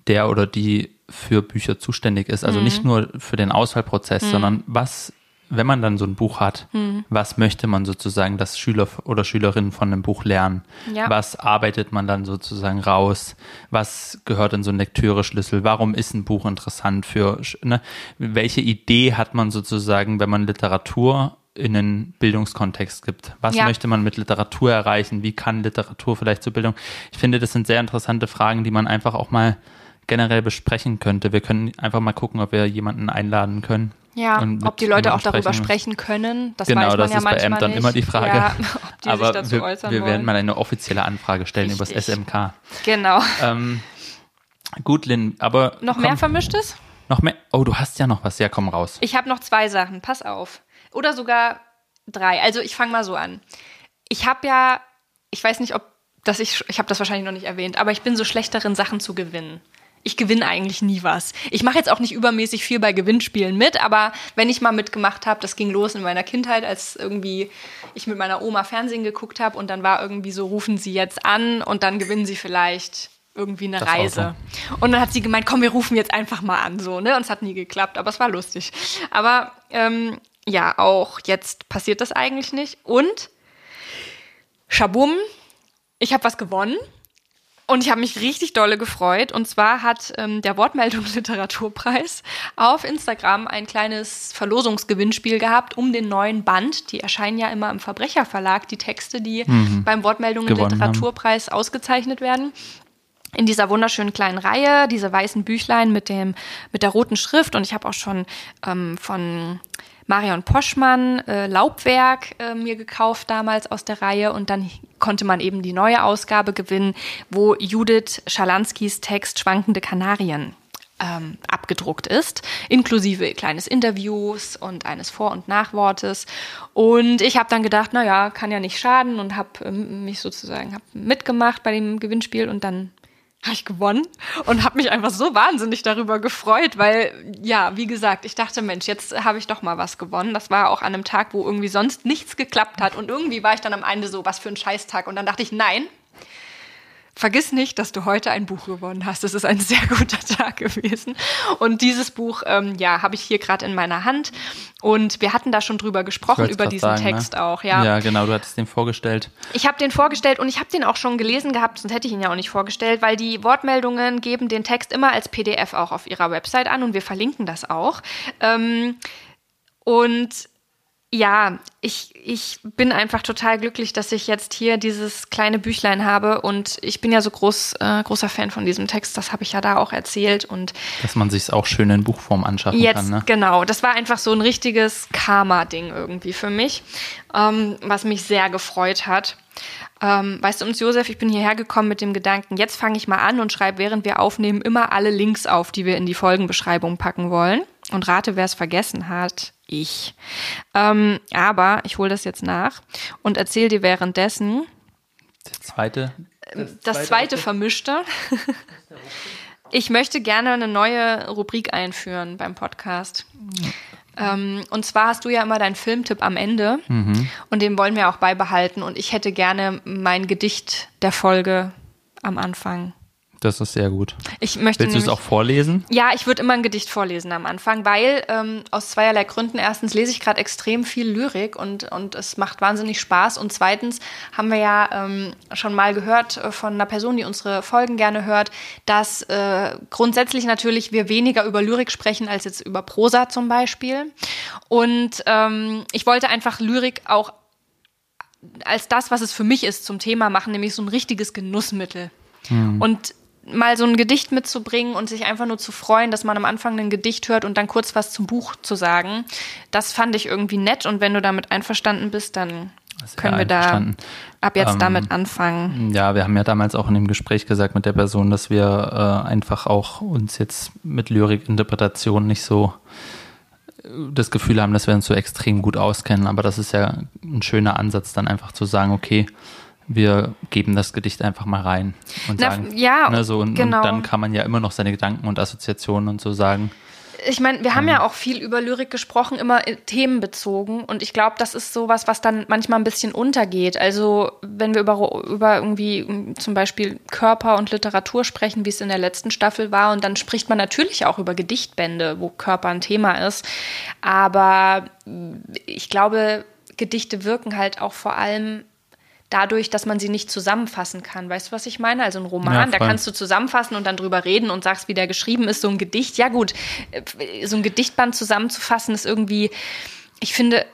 der oder die für Bücher zuständig ist. Also mhm. nicht nur für den Auswahlprozess, mhm. sondern was wenn man dann so ein Buch hat, mhm. was möchte man sozusagen, dass Schüler oder Schülerinnen von einem Buch lernen? Ja. Was arbeitet man dann sozusagen raus? Was gehört in so einen Lektüre-Schlüssel? Warum ist ein Buch interessant für, ne? welche Idee hat man sozusagen, wenn man Literatur in einen Bildungskontext gibt. Was ja. möchte man mit Literatur erreichen? Wie kann Literatur vielleicht zur Bildung? Ich finde, das sind sehr interessante Fragen, die man einfach auch mal generell besprechen könnte. Wir können einfach mal gucken, ob wir jemanden einladen können, ja, ob die Leute auch darüber sprechen können, das genau, weiß man das ja ist bei Ämtern nicht. immer die Frage. Ja, ob die Aber sich dazu wir, äußern wir werden mal eine offizielle Anfrage stellen über das SMK. Genau. Ähm, gut, Lynn, aber. Noch komm, mehr Vermischtes? Noch mehr? Oh, du hast ja noch was. Ja, komm raus. Ich habe noch zwei Sachen. Pass auf. Oder sogar drei. Also ich fange mal so an. Ich habe ja, ich weiß nicht, ob dass ich, ich habe das wahrscheinlich noch nicht erwähnt, aber ich bin so schlecht darin, Sachen zu gewinnen ich gewinne eigentlich nie was. Ich mache jetzt auch nicht übermäßig viel bei Gewinnspielen mit, aber wenn ich mal mitgemacht habe, das ging los in meiner Kindheit, als irgendwie ich mit meiner Oma Fernsehen geguckt habe und dann war irgendwie so, rufen Sie jetzt an und dann gewinnen Sie vielleicht irgendwie eine das Reise. Und dann hat sie gemeint, komm, wir rufen jetzt einfach mal an, so, ne? Und es hat nie geklappt, aber es war lustig. Aber ähm, ja, auch jetzt passiert das eigentlich nicht. Und Schabum, ich habe was gewonnen. Und ich habe mich richtig dolle gefreut. Und zwar hat ähm, der Wortmeldung Literaturpreis auf Instagram ein kleines Verlosungsgewinnspiel gehabt um den neuen Band. Die erscheinen ja immer im Verbrecherverlag, die Texte, die mhm. beim Wortmeldungen Literaturpreis haben. ausgezeichnet werden in dieser wunderschönen kleinen Reihe, diese weißen Büchlein mit dem mit der roten Schrift und ich habe auch schon ähm, von Marion Poschmann äh, Laubwerk äh, mir gekauft damals aus der Reihe und dann konnte man eben die neue Ausgabe gewinnen, wo Judith Schalanskis Text Schwankende Kanarien ähm, abgedruckt ist, inklusive kleines Interviews und eines Vor- und Nachwortes. Und ich habe dann gedacht, na ja, kann ja nicht schaden und habe ähm, mich sozusagen hab mitgemacht bei dem Gewinnspiel und dann habe ich gewonnen und habe mich einfach so wahnsinnig darüber gefreut, weil ja, wie gesagt, ich dachte, Mensch, jetzt habe ich doch mal was gewonnen. Das war auch an einem Tag, wo irgendwie sonst nichts geklappt hat und irgendwie war ich dann am Ende so, was für ein Scheißtag und dann dachte ich, nein, Vergiss nicht, dass du heute ein Buch gewonnen hast. Es ist ein sehr guter Tag gewesen. Und dieses Buch, ähm, ja, habe ich hier gerade in meiner Hand. Und wir hatten da schon drüber gesprochen, über diesen sagen, ne? Text ne? auch, ja. Ja, genau, du hattest den vorgestellt. Ich habe den vorgestellt und ich habe den auch schon gelesen gehabt, sonst hätte ich ihn ja auch nicht vorgestellt, weil die Wortmeldungen geben den Text immer als PDF auch auf ihrer Website an und wir verlinken das auch. Ähm, und ja, ich, ich bin einfach total glücklich, dass ich jetzt hier dieses kleine Büchlein habe und ich bin ja so groß, äh, großer Fan von diesem Text, das habe ich ja da auch erzählt und dass man sich auch schön in Buchform anschaffen jetzt, kann. Ne? Genau, das war einfach so ein richtiges Karma-Ding irgendwie für mich, ähm, was mich sehr gefreut hat. Ähm, weißt du, uns Josef, ich bin hierher gekommen mit dem Gedanken, jetzt fange ich mal an und schreibe, während wir aufnehmen, immer alle Links auf, die wir in die Folgenbeschreibung packen wollen. Und rate, wer es vergessen hat ich. Ähm, aber ich hole das jetzt nach und erzähle dir währenddessen. Der zweite. Das, das zweite, zweite vermischte. ich möchte gerne eine neue Rubrik einführen beim Podcast. Ähm, und zwar hast du ja immer deinen Filmtipp am Ende mhm. und den wollen wir auch beibehalten. Und ich hätte gerne mein Gedicht der Folge am Anfang. Das ist sehr gut. Ich möchte Willst du es auch vorlesen? Ja, ich würde immer ein Gedicht vorlesen am Anfang, weil ähm, aus zweierlei Gründen. Erstens lese ich gerade extrem viel Lyrik und, und es macht wahnsinnig Spaß. Und zweitens haben wir ja ähm, schon mal gehört äh, von einer Person, die unsere Folgen gerne hört, dass äh, grundsätzlich natürlich wir weniger über Lyrik sprechen als jetzt über Prosa zum Beispiel. Und ähm, ich wollte einfach Lyrik auch als das, was es für mich ist, zum Thema machen, nämlich so ein richtiges Genussmittel. Hm. Und mal so ein Gedicht mitzubringen und sich einfach nur zu freuen, dass man am Anfang ein Gedicht hört und dann kurz was zum Buch zu sagen. Das fand ich irgendwie nett und wenn du damit einverstanden bist, dann können wir da ab jetzt ähm, damit anfangen. Ja, wir haben ja damals auch in dem Gespräch gesagt mit der Person, dass wir äh, einfach auch uns jetzt mit Lyrikinterpretation nicht so äh, das Gefühl haben, dass wir uns so extrem gut auskennen. Aber das ist ja ein schöner Ansatz, dann einfach zu sagen, okay, wir geben das Gedicht einfach mal rein und Na, sagen, ja, ne, so und, genau. und, dann kann man ja immer noch seine Gedanken und Assoziationen und so sagen. Ich meine, wir haben ja auch viel über Lyrik gesprochen, immer themenbezogen und ich glaube, das ist sowas, was dann manchmal ein bisschen untergeht. Also wenn wir über, über irgendwie zum Beispiel Körper und Literatur sprechen, wie es in der letzten Staffel war und dann spricht man natürlich auch über Gedichtbände, wo Körper ein Thema ist. Aber ich glaube, Gedichte wirken halt auch vor allem dadurch, dass man sie nicht zusammenfassen kann. Weißt du, was ich meine? Also ein Roman, ja, da kannst du zusammenfassen und dann drüber reden und sagst, wie der geschrieben ist. So ein Gedicht, ja gut, so ein Gedichtband zusammenzufassen ist irgendwie, ich finde,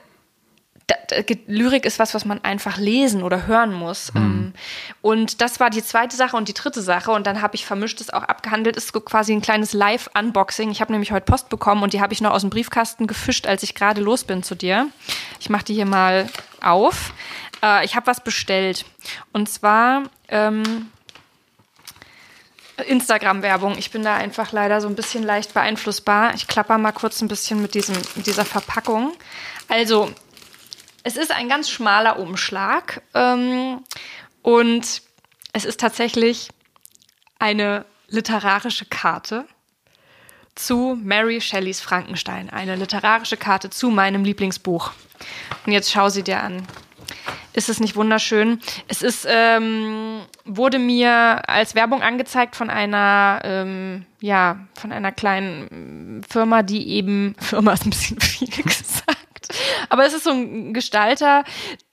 Lyrik ist was, was man einfach lesen oder hören muss. Mhm. und das war die zweite Sache und die dritte Sache. Und dann habe ich vermischtes auch abgehandelt. Ist quasi ein kleines Live-Unboxing. Ich habe nämlich heute Post bekommen und die habe ich noch aus dem Briefkasten gefischt, als ich gerade los bin zu dir. Ich mache die hier mal auf. Äh, ich habe was bestellt. Und zwar ähm, Instagram-Werbung. Ich bin da einfach leider so ein bisschen leicht beeinflussbar. Ich klapper mal kurz ein bisschen mit, diesem, mit dieser Verpackung. Also, es ist ein ganz schmaler Umschlag. Ähm, und es ist tatsächlich eine literarische Karte zu Mary Shelleys Frankenstein. Eine literarische Karte zu meinem Lieblingsbuch. Und jetzt schau sie dir an. Ist es nicht wunderschön? Es ist, ähm, wurde mir als Werbung angezeigt von einer, ähm, ja, von einer kleinen Firma, die eben, Firma ist ein bisschen viel gesagt aber es ist so ein Gestalter,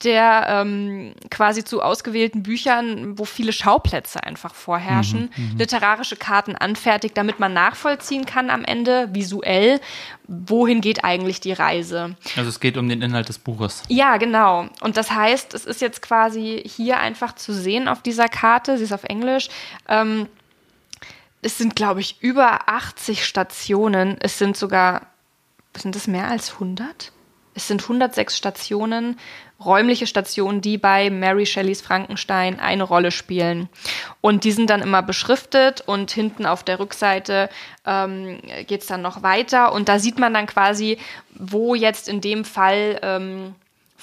der ähm, quasi zu ausgewählten Büchern, wo viele Schauplätze einfach vorherrschen, mhm, mhm, literarische Karten anfertigt, damit man nachvollziehen kann am Ende visuell, wohin geht eigentlich die Reise. Also es geht um den Inhalt des Buches. Ja, genau. Und das heißt, es ist jetzt quasi hier einfach zu sehen auf dieser Karte, sie ist auf Englisch. Ähm, es sind, glaube ich, über 80 Stationen. Es sind sogar, sind es mehr als 100? Es sind 106 Stationen, räumliche Stationen, die bei Mary Shelleys Frankenstein eine Rolle spielen. Und die sind dann immer beschriftet und hinten auf der Rückseite ähm, geht es dann noch weiter. Und da sieht man dann quasi, wo jetzt in dem Fall ähm,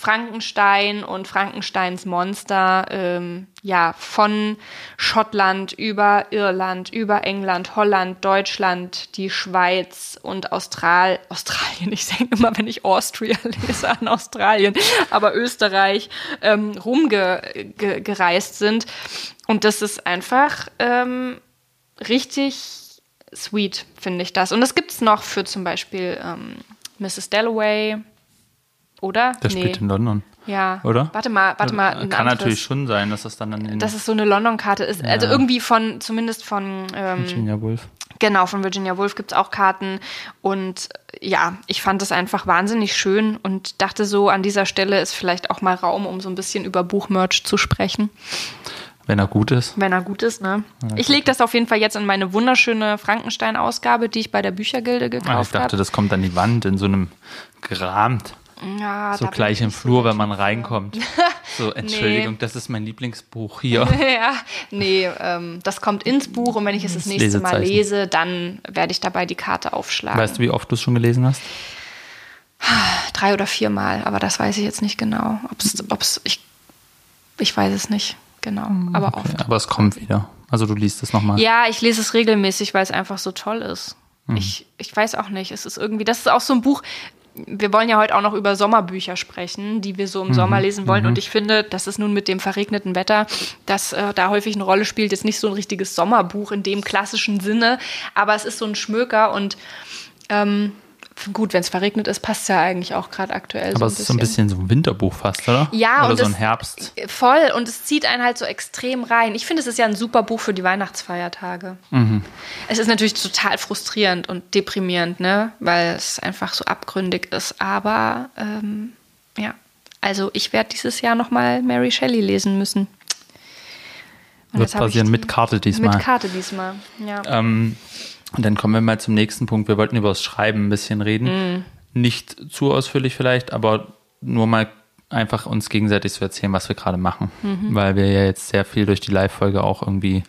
Frankenstein und Frankensteins Monster, ähm, ja, von Schottland über Irland, über England, Holland, Deutschland, die Schweiz und Austral Australien. Ich denke immer, wenn ich Austria lese, an Australien, aber Österreich ähm, rumgereist sind. Und das ist einfach ähm, richtig sweet, finde ich das. Und das gibt es noch für zum Beispiel ähm, Mrs. Dalloway, oder? Der nee. spielt in London. Ja. Oder? Warte mal, warte mal. Kann anderes, natürlich schon sein, dass das dann an Dass es so eine London-Karte ist. Also ja. Also irgendwie von, zumindest von. Ähm, Virginia Woolf. Genau, von Virginia Woolf gibt es auch Karten. Und ja, ich fand es einfach wahnsinnig schön und dachte so, an dieser Stelle ist vielleicht auch mal Raum, um so ein bisschen über Buchmerch zu sprechen. Wenn er gut ist. Wenn er gut ist, ne? Ja, ich lege das auf jeden Fall jetzt in meine wunderschöne Frankenstein-Ausgabe, die ich bei der Büchergilde gekauft habe. Ah, ich dachte, hab. das kommt an die Wand in so einem gerahmt. Ja, so gleich im Flur, so wenn man reinkommt. So, Entschuldigung, nee. das ist mein Lieblingsbuch hier. ja, nee, ähm, das kommt ins Buch und wenn ich es das, das nächste Mal lese, dann werde ich dabei die Karte aufschlagen. Weißt du, wie oft du es schon gelesen hast? Drei oder viermal, aber das weiß ich jetzt nicht genau. Ob's, ob's, ich, ich weiß es nicht genau, hm, aber okay, oft. Aber es kommt wieder. Also du liest es nochmal. Ja, ich lese es regelmäßig, weil es einfach so toll ist. Mhm. Ich, ich weiß auch nicht. Es ist irgendwie, das ist auch so ein Buch, wir wollen ja heute auch noch über Sommerbücher sprechen, die wir so im mhm. Sommer lesen wollen. Mhm. Und ich finde, das ist nun mit dem verregneten Wetter, das äh, da häufig eine Rolle spielt, jetzt nicht so ein richtiges Sommerbuch in dem klassischen Sinne, aber es ist so ein Schmöker und ähm, gut, wenn es verregnet ist, passt es ja eigentlich auch gerade aktuell. Aber so es ist so ein bisschen so ein Winterbuch fast, oder? Ja, oder so ein Herbst. Voll und es zieht einen halt so extrem rein. Ich finde, es ist ja ein super Buch für die Weihnachtsfeiertage. Mhm. Es ist natürlich total frustrierend und deprimierend, ne, weil es einfach so abgründig ist. Aber ähm, ja, also ich werde dieses Jahr noch mal Mary Shelley lesen müssen. Und Wird passieren mit Karte diesmal. Mit Karte diesmal, ja. Ähm, und dann kommen wir mal zum nächsten Punkt. Wir wollten über das Schreiben ein bisschen reden. Mm. Nicht zu ausführlich vielleicht, aber nur mal einfach uns gegenseitig zu erzählen, was wir gerade machen. Mhm. Weil wir ja jetzt sehr viel durch die Live-Folge auch irgendwie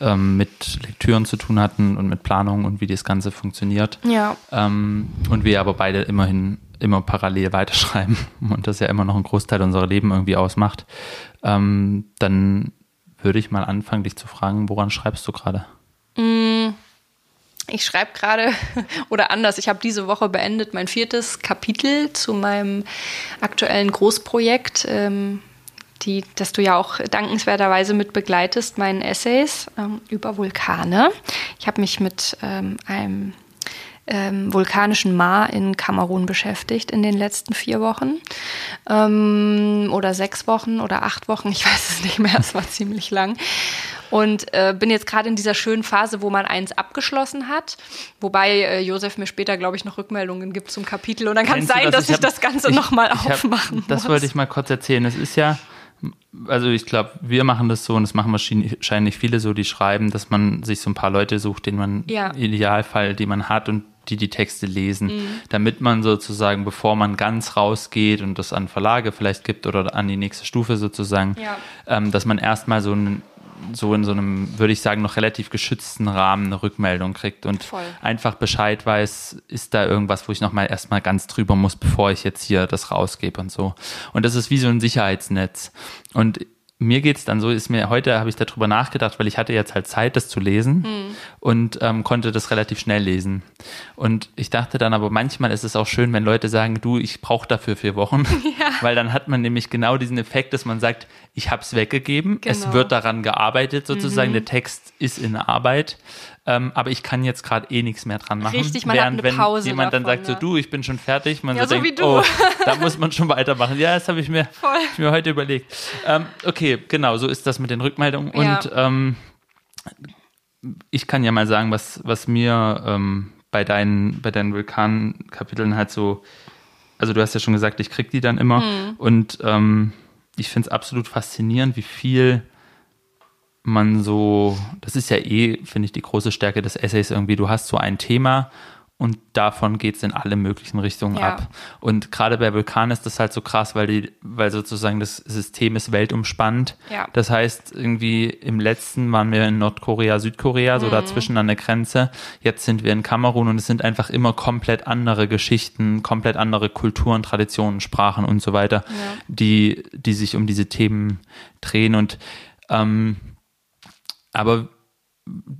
ähm, mit Lektüren zu tun hatten und mit Planung und wie das Ganze funktioniert. Ja. Ähm, und wir aber beide immerhin immer parallel weiterschreiben und das ja immer noch ein Großteil unserer Leben irgendwie ausmacht. Ähm, dann würde ich mal anfangen, dich zu fragen, woran schreibst du gerade? Mm ich schreibe gerade, oder anders, ich habe diese Woche beendet mein viertes Kapitel zu meinem aktuellen Großprojekt, ähm, die, das du ja auch dankenswerterweise mit begleitest, meinen Essays ähm, über Vulkane. Ich habe mich mit ähm, einem ähm, vulkanischen Maar in Kamerun beschäftigt in den letzten vier Wochen ähm, oder sechs Wochen oder acht Wochen, ich weiß es nicht mehr, es war ziemlich lang. Und äh, bin jetzt gerade in dieser schönen Phase, wo man eins abgeschlossen hat. Wobei äh, Josef mir später, glaube ich, noch Rückmeldungen gibt zum Kapitel. Und dann kann es sein, das? dass ich, hab, das Ganze nochmal aufmachen hab, Das wollte ich mal kurz erzählen. Es ist ja, also ich glaube, wir machen das so und das machen wahrscheinlich viele so, die schreiben, dass man sich so ein paar Leute sucht, den man ja. im Idealfall, die man hat und die die Texte lesen, mhm. damit man sozusagen, bevor man ganz rausgeht und das an Verlage vielleicht gibt oder an die nächste Stufe sozusagen, ja. ähm, dass man erstmal so ein so in so einem, würde ich sagen, noch relativ geschützten Rahmen eine Rückmeldung kriegt und Voll. einfach Bescheid weiß, ist da irgendwas, wo ich nochmal erstmal ganz drüber muss, bevor ich jetzt hier das rausgebe und so. Und das ist wie so ein Sicherheitsnetz. Und mir geht's dann so, ist mir heute habe ich darüber nachgedacht, weil ich hatte jetzt halt Zeit, das zu lesen mhm. und ähm, konnte das relativ schnell lesen. Und ich dachte dann aber manchmal ist es auch schön, wenn Leute sagen, du, ich brauche dafür vier Wochen, ja. weil dann hat man nämlich genau diesen Effekt, dass man sagt, ich habe es weggegeben, genau. es wird daran gearbeitet sozusagen, mhm. der Text ist in Arbeit ähm, aber ich kann jetzt gerade eh nichts mehr dran machen. Richtig, man Während, hat eine Pause wenn jemand davon, dann sagt, ja. so du, ich bin schon fertig, man ja, so, so denkt, oh, da muss man schon weitermachen. Ja, das habe ich, mir, ich mir heute überlegt. Ähm, okay, genau, so ist das mit den Rückmeldungen. Ja. Und ähm, ich kann ja mal sagen, was, was mir ähm, bei deinen, bei deinen Vulkankapiteln halt so, also du hast ja schon gesagt, ich krieg die dann immer. Mhm. Und ähm, ich finde es absolut faszinierend, wie viel man so, das ist ja eh, finde ich, die große Stärke des Essays irgendwie, du hast so ein Thema und davon geht es in alle möglichen Richtungen ja. ab. Und gerade bei Vulkan ist das halt so krass, weil die, weil sozusagen das System ist weltumspannt. Ja. Das heißt, irgendwie im letzten waren wir in Nordkorea, Südkorea, so mhm. dazwischen an der Grenze. Jetzt sind wir in Kamerun und es sind einfach immer komplett andere Geschichten, komplett andere Kulturen, Traditionen, Sprachen und so weiter, ja. die, die sich um diese Themen drehen. Und ähm, aber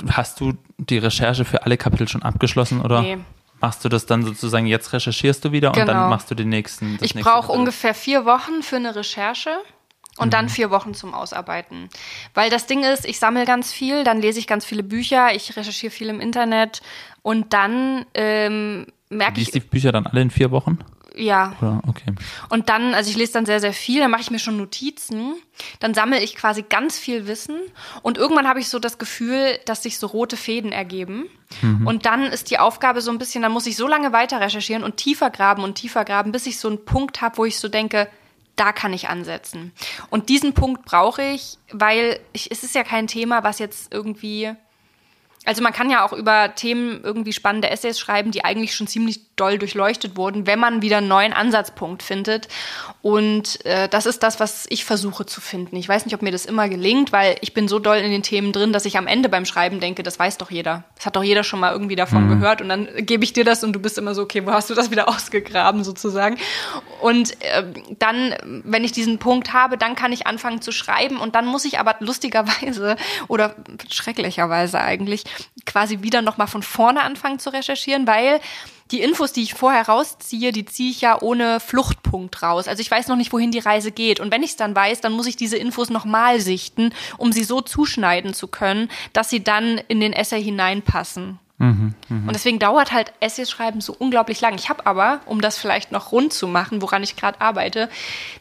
hast du die Recherche für alle Kapitel schon abgeschlossen oder? Nee. Machst du das dann sozusagen, jetzt recherchierst du wieder genau. und dann genau. machst du den nächsten? Ich brauche ungefähr vier Wochen für eine Recherche und mhm. dann vier Wochen zum Ausarbeiten. Weil das Ding ist, ich sammle ganz viel, dann lese ich ganz viele Bücher, ich recherchiere viel im Internet und dann ähm, merke ich. Liest die Bücher dann alle in vier Wochen? Ja. Oder? Okay. Und dann, also ich lese dann sehr, sehr viel, dann mache ich mir schon Notizen, dann sammle ich quasi ganz viel Wissen und irgendwann habe ich so das Gefühl, dass sich so rote Fäden ergeben. Und dann ist die Aufgabe so ein bisschen, dann muss ich so lange weiter recherchieren und tiefer graben und tiefer graben, bis ich so einen Punkt habe, wo ich so denke, da kann ich ansetzen. Und diesen Punkt brauche ich, weil ich, es ist ja kein Thema, was jetzt irgendwie also man kann ja auch über Themen irgendwie spannende Essays schreiben, die eigentlich schon ziemlich doll durchleuchtet wurden, wenn man wieder einen neuen Ansatzpunkt findet. Und äh, das ist das, was ich versuche zu finden. Ich weiß nicht, ob mir das immer gelingt, weil ich bin so doll in den Themen drin, dass ich am Ende beim Schreiben denke, das weiß doch jeder. Das hat doch jeder schon mal irgendwie davon mhm. gehört. Und dann gebe ich dir das und du bist immer so, okay, wo hast du das wieder ausgegraben sozusagen? Und äh, dann, wenn ich diesen Punkt habe, dann kann ich anfangen zu schreiben. Und dann muss ich aber lustigerweise oder schrecklicherweise eigentlich quasi wieder nochmal von vorne anfangen zu recherchieren, weil die Infos, die ich vorher rausziehe, die ziehe ich ja ohne Fluchtpunkt raus. Also ich weiß noch nicht, wohin die Reise geht. Und wenn ich es dann weiß, dann muss ich diese Infos nochmal sichten, um sie so zuschneiden zu können, dass sie dann in den Essay hineinpassen. Mhm, mh. Und deswegen dauert halt Essays schreiben so unglaublich lang. Ich habe aber, um das vielleicht noch rund zu machen, woran ich gerade arbeite,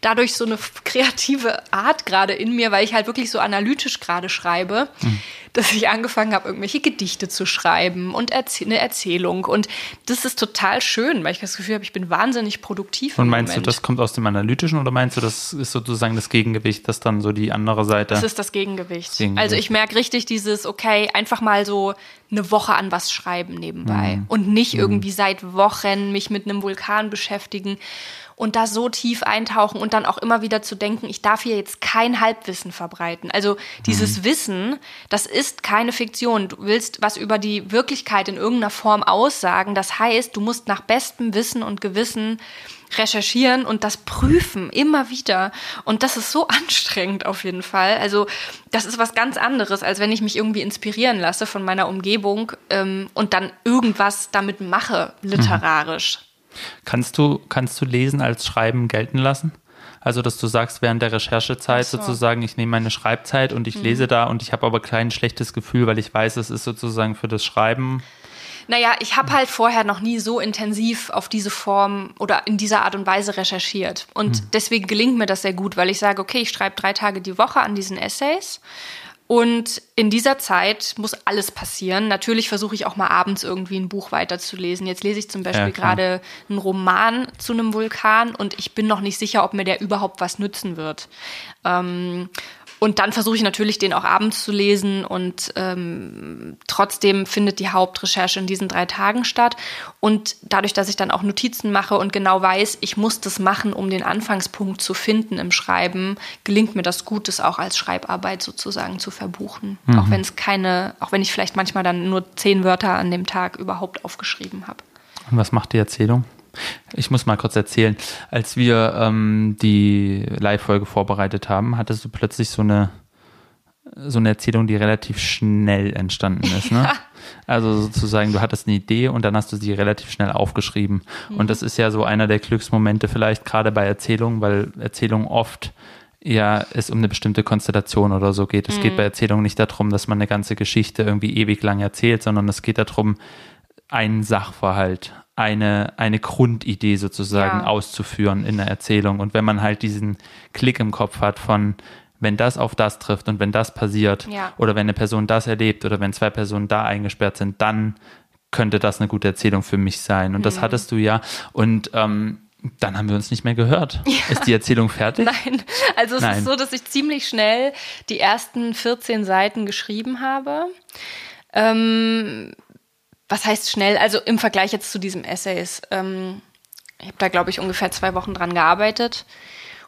dadurch so eine kreative Art gerade in mir, weil ich halt wirklich so analytisch gerade schreibe, mhm dass ich angefangen habe, irgendwelche Gedichte zu schreiben und Erzäh eine Erzählung. Und das ist total schön, weil ich das Gefühl habe, ich bin wahnsinnig produktiv. Und meinst du, das kommt aus dem Analytischen oder meinst du, das ist sozusagen das Gegengewicht, das dann so die andere Seite? Das ist das Gegengewicht. Das Gegengewicht. Also ich merke richtig dieses, okay, einfach mal so eine Woche an was schreiben nebenbei mhm. und nicht mhm. irgendwie seit Wochen mich mit einem Vulkan beschäftigen und da so tief eintauchen und dann auch immer wieder zu denken, ich darf hier jetzt kein Halbwissen verbreiten. Also dieses mhm. Wissen, das ist keine Fiktion. Du willst was über die Wirklichkeit in irgendeiner Form aussagen. Das heißt, du musst nach bestem Wissen und Gewissen recherchieren und das prüfen, immer wieder. Und das ist so anstrengend auf jeden Fall. Also das ist was ganz anderes, als wenn ich mich irgendwie inspirieren lasse von meiner Umgebung ähm, und dann irgendwas damit mache, literarisch. Kannst du, kannst du Lesen als Schreiben gelten lassen? Also, dass du sagst, während der Recherchezeit so. sozusagen, ich nehme meine Schreibzeit und ich mhm. lese da und ich habe aber kein schlechtes Gefühl, weil ich weiß, es ist sozusagen für das Schreiben. Naja, ich habe halt vorher noch nie so intensiv auf diese Form oder in dieser Art und Weise recherchiert. Und mhm. deswegen gelingt mir das sehr gut, weil ich sage, okay, ich schreibe drei Tage die Woche an diesen Essays und in dieser Zeit muss alles passieren. Natürlich versuche ich auch mal abends irgendwie ein Buch weiterzulesen. Jetzt lese ich zum Beispiel ja, gerade einen Roman zu einem Vulkan und ich bin noch nicht sicher, ob mir der überhaupt was nützen wird. Ähm, und dann versuche ich natürlich, den auch abends zu lesen und ähm, trotzdem findet die Hauptrecherche in diesen drei Tagen statt. Und dadurch, dass ich dann auch Notizen mache und genau weiß, ich muss das machen, um den Anfangspunkt zu finden im Schreiben, gelingt mir das gut, das auch als Schreibarbeit sozusagen zu verbuchen. Mhm. Auch wenn es keine, auch wenn ich vielleicht manchmal dann nur zehn Wörter an dem Tag überhaupt aufgeschrieben habe. Und was macht die Erzählung? Ich muss mal kurz erzählen. Als wir ähm, die Live-Folge vorbereitet haben, hattest du plötzlich so eine, so eine Erzählung, die relativ schnell entstanden ist. Ne? Also sozusagen, du hattest eine Idee und dann hast du sie relativ schnell aufgeschrieben. Mhm. Und das ist ja so einer der Glücksmomente vielleicht gerade bei Erzählungen, weil Erzählungen oft ja es um eine bestimmte Konstellation oder so geht. Es mhm. geht bei Erzählungen nicht darum, dass man eine ganze Geschichte irgendwie ewig lang erzählt, sondern es geht darum, einen Sachverhalt, eine, eine Grundidee sozusagen ja. auszuführen in der Erzählung. Und wenn man halt diesen Klick im Kopf hat von, wenn das auf das trifft und wenn das passiert ja. oder wenn eine Person das erlebt oder wenn zwei Personen da eingesperrt sind, dann könnte das eine gute Erzählung für mich sein. Und mhm. das hattest du ja. Und ähm, dann haben wir uns nicht mehr gehört. Ja. Ist die Erzählung fertig? Nein. Also es Nein. ist so, dass ich ziemlich schnell die ersten 14 Seiten geschrieben habe. Ähm, was heißt schnell? Also im Vergleich jetzt zu diesem Essays. Ähm, ich habe da, glaube ich, ungefähr zwei Wochen dran gearbeitet.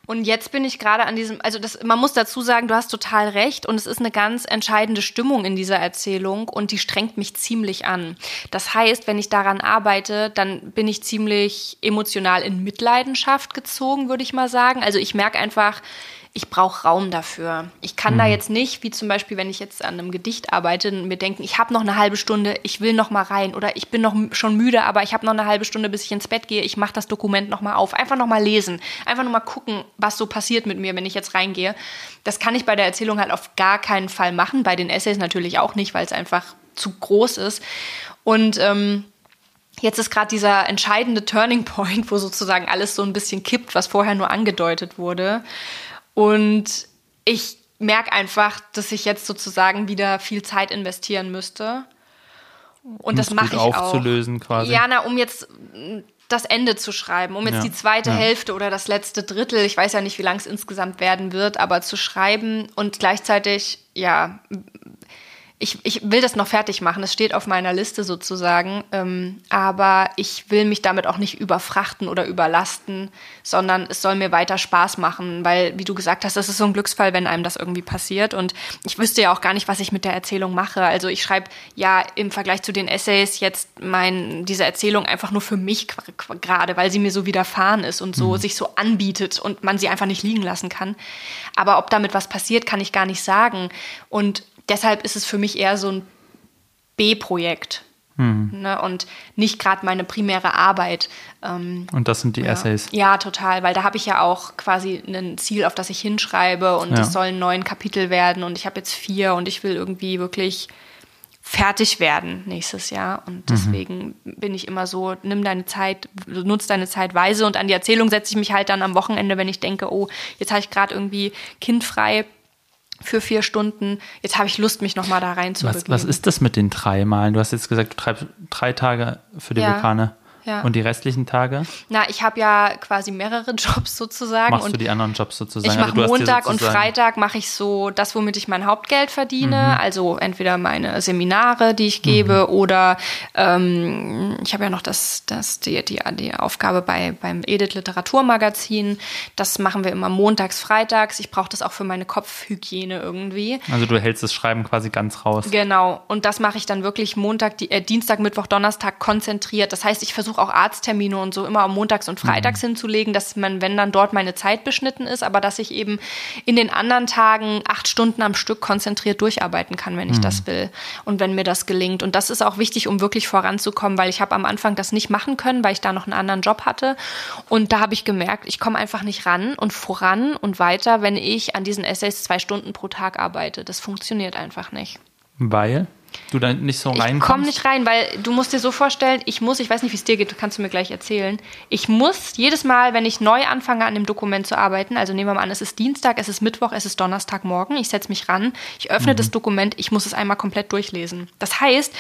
Und jetzt bin ich gerade an diesem, also das, man muss dazu sagen, du hast total recht und es ist eine ganz entscheidende Stimmung in dieser Erzählung und die strengt mich ziemlich an. Das heißt, wenn ich daran arbeite, dann bin ich ziemlich emotional in Mitleidenschaft gezogen, würde ich mal sagen. Also ich merke einfach, ich brauche Raum dafür. Ich kann mhm. da jetzt nicht, wie zum Beispiel, wenn ich jetzt an einem Gedicht arbeite, mir denken, ich habe noch eine halbe Stunde, ich will noch mal rein oder ich bin noch schon müde, aber ich habe noch eine halbe Stunde, bis ich ins Bett gehe. Ich mache das Dokument noch mal auf. Einfach noch mal lesen, einfach noch mal gucken, was so passiert mit mir, wenn ich jetzt reingehe. Das kann ich bei der Erzählung halt auf gar keinen Fall machen. Bei den Essays natürlich auch nicht, weil es einfach zu groß ist. Und ähm, jetzt ist gerade dieser entscheidende Turning Point, wo sozusagen alles so ein bisschen kippt, was vorher nur angedeutet wurde. Und ich merke einfach, dass ich jetzt sozusagen wieder viel Zeit investieren müsste. Und Um das mache ich auch. aufzulösen quasi. Ja, na, um jetzt mm, das Ende zu schreiben, um jetzt Ja, die zweite ja. Hälfte oder das letzte Drittel, ich weiß ja nicht, wie lang es insgesamt werden wird, aber zu schreiben und gleichzeitig, ja, ich, ich will das noch fertig machen. Es steht auf meiner Liste sozusagen. Ähm, aber ich will mich damit auch nicht überfrachten oder überlasten, sondern es soll mir weiter Spaß machen, weil, wie du gesagt hast, das ist so ein Glücksfall, wenn einem das irgendwie passiert. Und ich wüsste ja auch gar nicht, was ich mit der Erzählung mache. Also ich schreibe ja im Vergleich zu den Essays jetzt mein, diese Erzählung einfach nur für mich gerade, weil sie mir so widerfahren ist und so sich so anbietet und man sie einfach nicht liegen lassen kann. Aber ob damit was passiert, kann ich gar nicht sagen. Und deshalb ist es für mich eher so ein B-Projekt. Ne, und nicht gerade meine primäre Arbeit. Ähm, Und das sind die Essays. ja, total, weil da habe ich ja auch quasi ein Ziel, auf das ich hinschreibe und Ja. es sollen neun Kapitel werden und ich habe jetzt vier und ich will irgendwie wirklich fertig werden nächstes Jahr Mhm. und deswegen bin ich immer so, nimm deine Zeit, nutz deine Zeit weise und an die Erzählung setze ich mich halt dann am Wochenende, wenn ich denke, oh, jetzt habe ich gerade irgendwie kindfrei für vier Stunden, jetzt habe ich Lust, mich nochmal da rein zu Was, was ist das mit den drei Malen? Du hast jetzt gesagt, du treibst drei Tage für die Ja, Vulkane. Ja. Und die restlichen Tage Na, ich habe ja quasi mehrere Jobs sozusagen machst du die anderen Jobs sozusagen. Ich Also mache dir Montag und Freitag mache ich so das, womit ich mein Hauptgeld verdiene. Mhm. Also entweder meine Seminare, die ich gebe, oder ähm, ich habe ja noch das, das, die, die, die Aufgabe bei, beim Edith Literaturmagazin. Das machen wir immer montags, freitags. Ich brauche das auch für meine Kopfhygiene irgendwie. Also du hältst das Schreiben quasi ganz raus. Genau. Und das mache ich dann wirklich Montag, die, äh, Dienstag, Mittwoch, Donnerstag konzentriert. Das heißt, ich versuche auch Arzttermine und so immer am Montags und Freitags hinzulegen, dass man, wenn dann dort meine Zeit beschnitten ist, aber dass ich eben in den anderen Tagen acht Stunden am Stück konzentriert durcharbeiten kann, wenn ich das will. Und wenn mir das gelingt. Und das ist auch wichtig, um wirklich voranzukommen, weil ich habe am Anfang das nicht machen können, weil ich da noch einen anderen Job hatte. Und da habe ich gemerkt, ich komme einfach nicht ran und voran und weiter, wenn ich an diesen Essays zwei Stunden pro Tag arbeite. Das funktioniert einfach nicht. Weil du da nicht so Ich reinkommst. komme nicht rein, weil du musst dir so vorstellen, ich muss, ich weiß nicht, wie es dir geht, kannst du mir gleich erzählen. Ich muss jedes Mal, wenn ich neu anfange, an dem Dokument zu arbeiten, also nehmen wir mal an, es ist Dienstag, es ist Mittwoch, es ist Donnerstagmorgen, ich setze mich ran, ich öffne das Dokument, ich muss es einmal komplett durchlesen. Das heißt,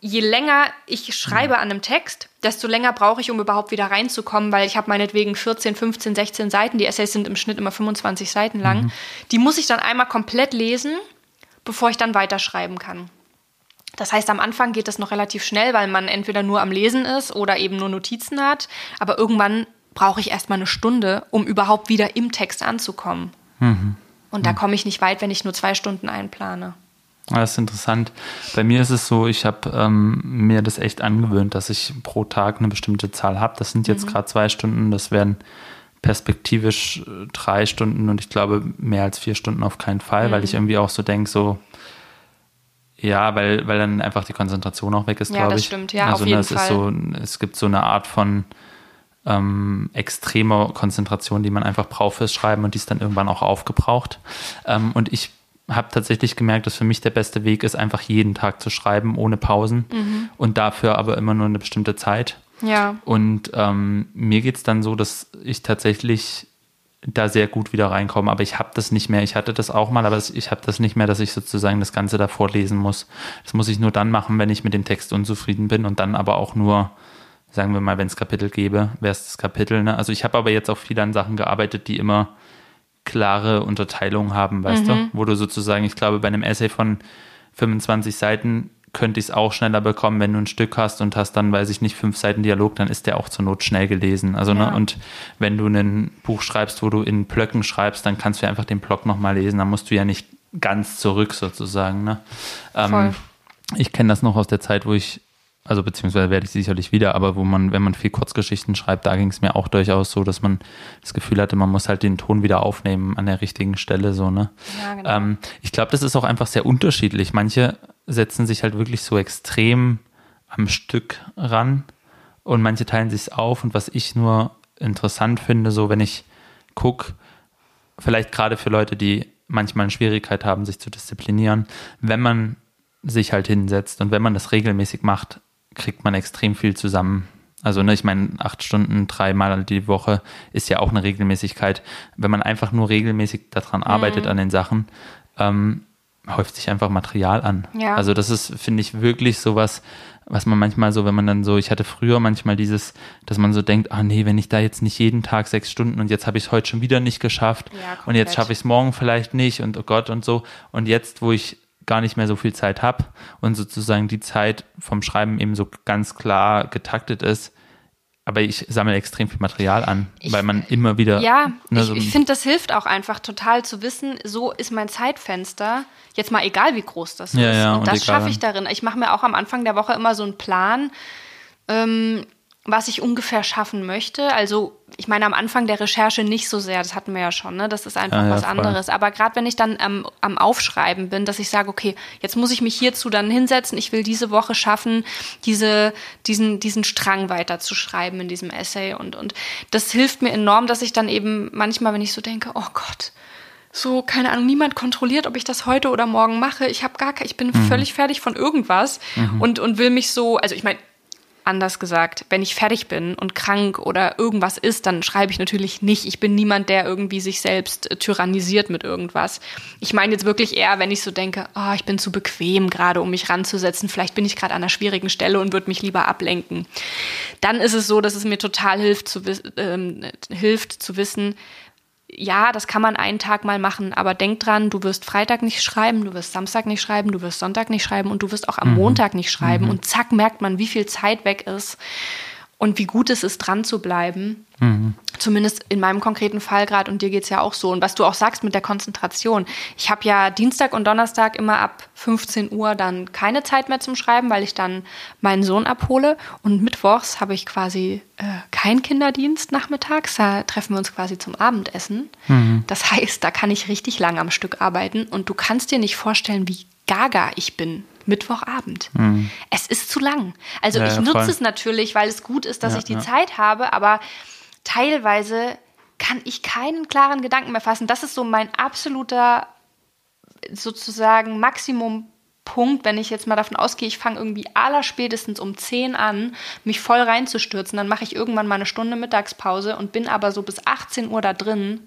je länger ich schreibe an einem Text, desto länger brauche ich, um überhaupt wieder reinzukommen, weil ich habe meinetwegen 14, 15, 16 Seiten, die Essays sind im Schnitt immer 25 Seiten lang. Die muss ich dann einmal komplett lesen, bevor ich dann weiterschreiben kann. Das heißt, am Anfang geht das noch relativ schnell, weil man entweder nur am Lesen ist oder eben nur Notizen hat. Aber irgendwann brauche ich erstmal eine Stunde, um überhaupt wieder im Text anzukommen. Und da komme ich nicht weit, wenn ich nur zwei Stunden einplane. Ah, Das ist interessant. Bei mir ist es so, ich habe ähm, mir das echt angewöhnt, dass ich pro Tag eine bestimmte Zahl habe. Das sind Mhm. jetzt gerade zwei Stunden, das wären perspektivisch äh, drei Stunden und ich glaube mehr als vier Stunden auf keinen Fall, weil Mhm. ich irgendwie auch so denke, so ja, weil, weil dann einfach die Konzentration auch weg ist, Ja, glaube das ich. stimmt. Ja, also, auf jeden ne, es Fall. Ist so, es gibt so eine Art von ähm, extremer Konzentration, die man einfach braucht fürs Schreiben und die ist dann irgendwann auch aufgebraucht. Ähm, und ich habe tatsächlich gemerkt, dass für mich der beste Weg ist, einfach jeden Tag zu schreiben, ohne Pausen Mhm. und dafür aber immer nur eine bestimmte Zeit. Ja. Und ähm, mir geht es dann so, dass ich tatsächlich da sehr gut wieder reinkomme. Aber ich habe das nicht mehr. Ich hatte das auch mal, aber ich habe das nicht mehr, dass ich sozusagen das Ganze davor lesen muss. Das muss ich nur dann machen, wenn ich mit dem Text unzufrieden bin und dann aber auch nur, sagen wir mal, wenn es Kapitel gäbe, wäre es das Kapitel. Ne? Also ich habe aber jetzt auch viel an Sachen gearbeitet, die immer klare Unterteilung haben, weißt du? Wo du sozusagen, ich glaube, bei einem Essay von 25 Seiten könnte ich es auch schneller bekommen, wenn du ein Stück hast und hast dann, weiß ich nicht, fünf Seiten Dialog, dann ist der auch zur Not schnell gelesen. Also, Ja. ne, und wenn du ein Buch schreibst, wo du in Blöcken schreibst, dann kannst du ja einfach den Block nochmal lesen. Dann musst du ja nicht ganz zurück sozusagen. Ne? Ähm, ich kenne das noch aus der Zeit, wo ich, also beziehungsweise werde ich sicherlich wieder, aber wo man, wenn man viel Kurzgeschichten schreibt, da ging es mir auch durchaus so, dass man das Gefühl hatte, man muss halt den Ton wieder aufnehmen an der richtigen Stelle, so, ne? Ja, genau. Ähm, ich glaube, das ist auch einfach sehr unterschiedlich. Manche setzen sich halt wirklich so extrem am Stück ran und manche teilen sich auf. Und was ich nur interessant finde, so wenn ich gucke, vielleicht gerade für Leute, die manchmal eine Schwierigkeit haben, sich zu disziplinieren, wenn man sich halt hinsetzt und wenn man das regelmäßig macht, kriegt man extrem viel zusammen. Also, ne, ich meine, acht Stunden, dreimal die Woche ist ja auch eine Regelmäßigkeit. Wenn man einfach nur regelmäßig daran mhm. arbeitet an den Sachen, ähm, häuft sich einfach Material an. Ja. Also, das ist, finde ich, wirklich sowas, was man manchmal so, wenn man dann so, ich hatte früher manchmal dieses, dass man so denkt, ah nee, wenn ich da jetzt nicht jeden Tag sechs Stunden und jetzt habe ich es heute schon wieder nicht geschafft ja, und jetzt schaffe ich es morgen vielleicht nicht und oh Gott und so. Und jetzt, wo ich gar nicht mehr so viel Zeit habe und sozusagen die Zeit vom Schreiben eben so ganz klar getaktet ist, aber ich sammle extrem viel Material an, ich, weil man immer wieder. Ja, ne, ich, so ich finde, das hilft auch einfach total zu wissen, so ist mein Zeitfenster. Jetzt mal egal, wie groß das ja, ist. Ja, und, und das schaffe ich darin. Ich mache mir auch am Anfang der Woche immer so einen Plan. Ähm, was ich ungefähr schaffen möchte. Also ich meine am Anfang der Recherche nicht so sehr, das hatten wir ja schon, ne? das ist einfach ja, ja, was anderes. Aber gerade wenn ich dann am, am Aufschreiben bin, dass ich sage, okay, jetzt muss ich mich hierzu dann hinsetzen, ich will diese Woche schaffen, diese, diesen, diesen Strang weiterzuschreiben in diesem Essay und, und das hilft mir enorm, dass ich dann eben manchmal, wenn ich so denke, oh Gott, so, keine Ahnung, niemand kontrolliert, ob ich das heute oder morgen mache. Ich habe gar ich bin mhm. völlig fertig von irgendwas mhm. und, und will mich so, also ich meine, anders gesagt, wenn ich fertig bin und krank oder irgendwas ist, dann schreibe ich natürlich nicht. Ich bin niemand, der irgendwie sich selbst äh, tyrannisiert mit irgendwas. Ich meine jetzt wirklich eher, wenn ich so denke, oh, ich bin zu bequem gerade, um mich ranzusetzen. Vielleicht bin ich gerade an einer schwierigen Stelle und würde mich lieber ablenken. Dann ist es so, dass es mir total hilft zu, äh, hilft zu wissen, ja, das kann man einen Tag mal machen, aber denk dran, du wirst Freitag nicht schreiben, du wirst Samstag nicht schreiben, du wirst Sonntag nicht schreiben und du wirst auch am mhm. Montag nicht schreiben. Mhm. Und zack, merkt man, wie viel Zeit weg ist und wie gut es ist, dran zu bleiben. Mhm. Zumindest in meinem konkreten Fall gerade und dir geht es ja auch so. Und was du auch sagst mit der Konzentration. Ich habe ja Dienstag und Donnerstag immer ab 15 Uhr dann keine Zeit mehr zum Schreiben, weil ich dann meinen Sohn abhole. Und mittwochs habe ich quasi äh, keinen Kinderdienst nachmittags. Da treffen wir uns quasi zum Abendessen. Mhm. Das heißt, da kann ich richtig lang am Stück arbeiten. Und du kannst dir nicht vorstellen, wie gaga ich bin Mittwochabend. Mhm. Es ist zu lang. Also ja, ich nutze voll. es natürlich, weil es gut ist, dass ja, ich die ja. Zeit habe, aber teilweise kann ich keinen klaren Gedanken mehr fassen. Das ist so mein absoluter sozusagen Maximumpunkt, wenn ich jetzt mal davon ausgehe, ich fange irgendwie allerspätestens um 10 an, mich voll reinzustürzen, dann mache ich irgendwann mal eine Stunde Mittagspause und bin aber so bis 18 Uhr da drin.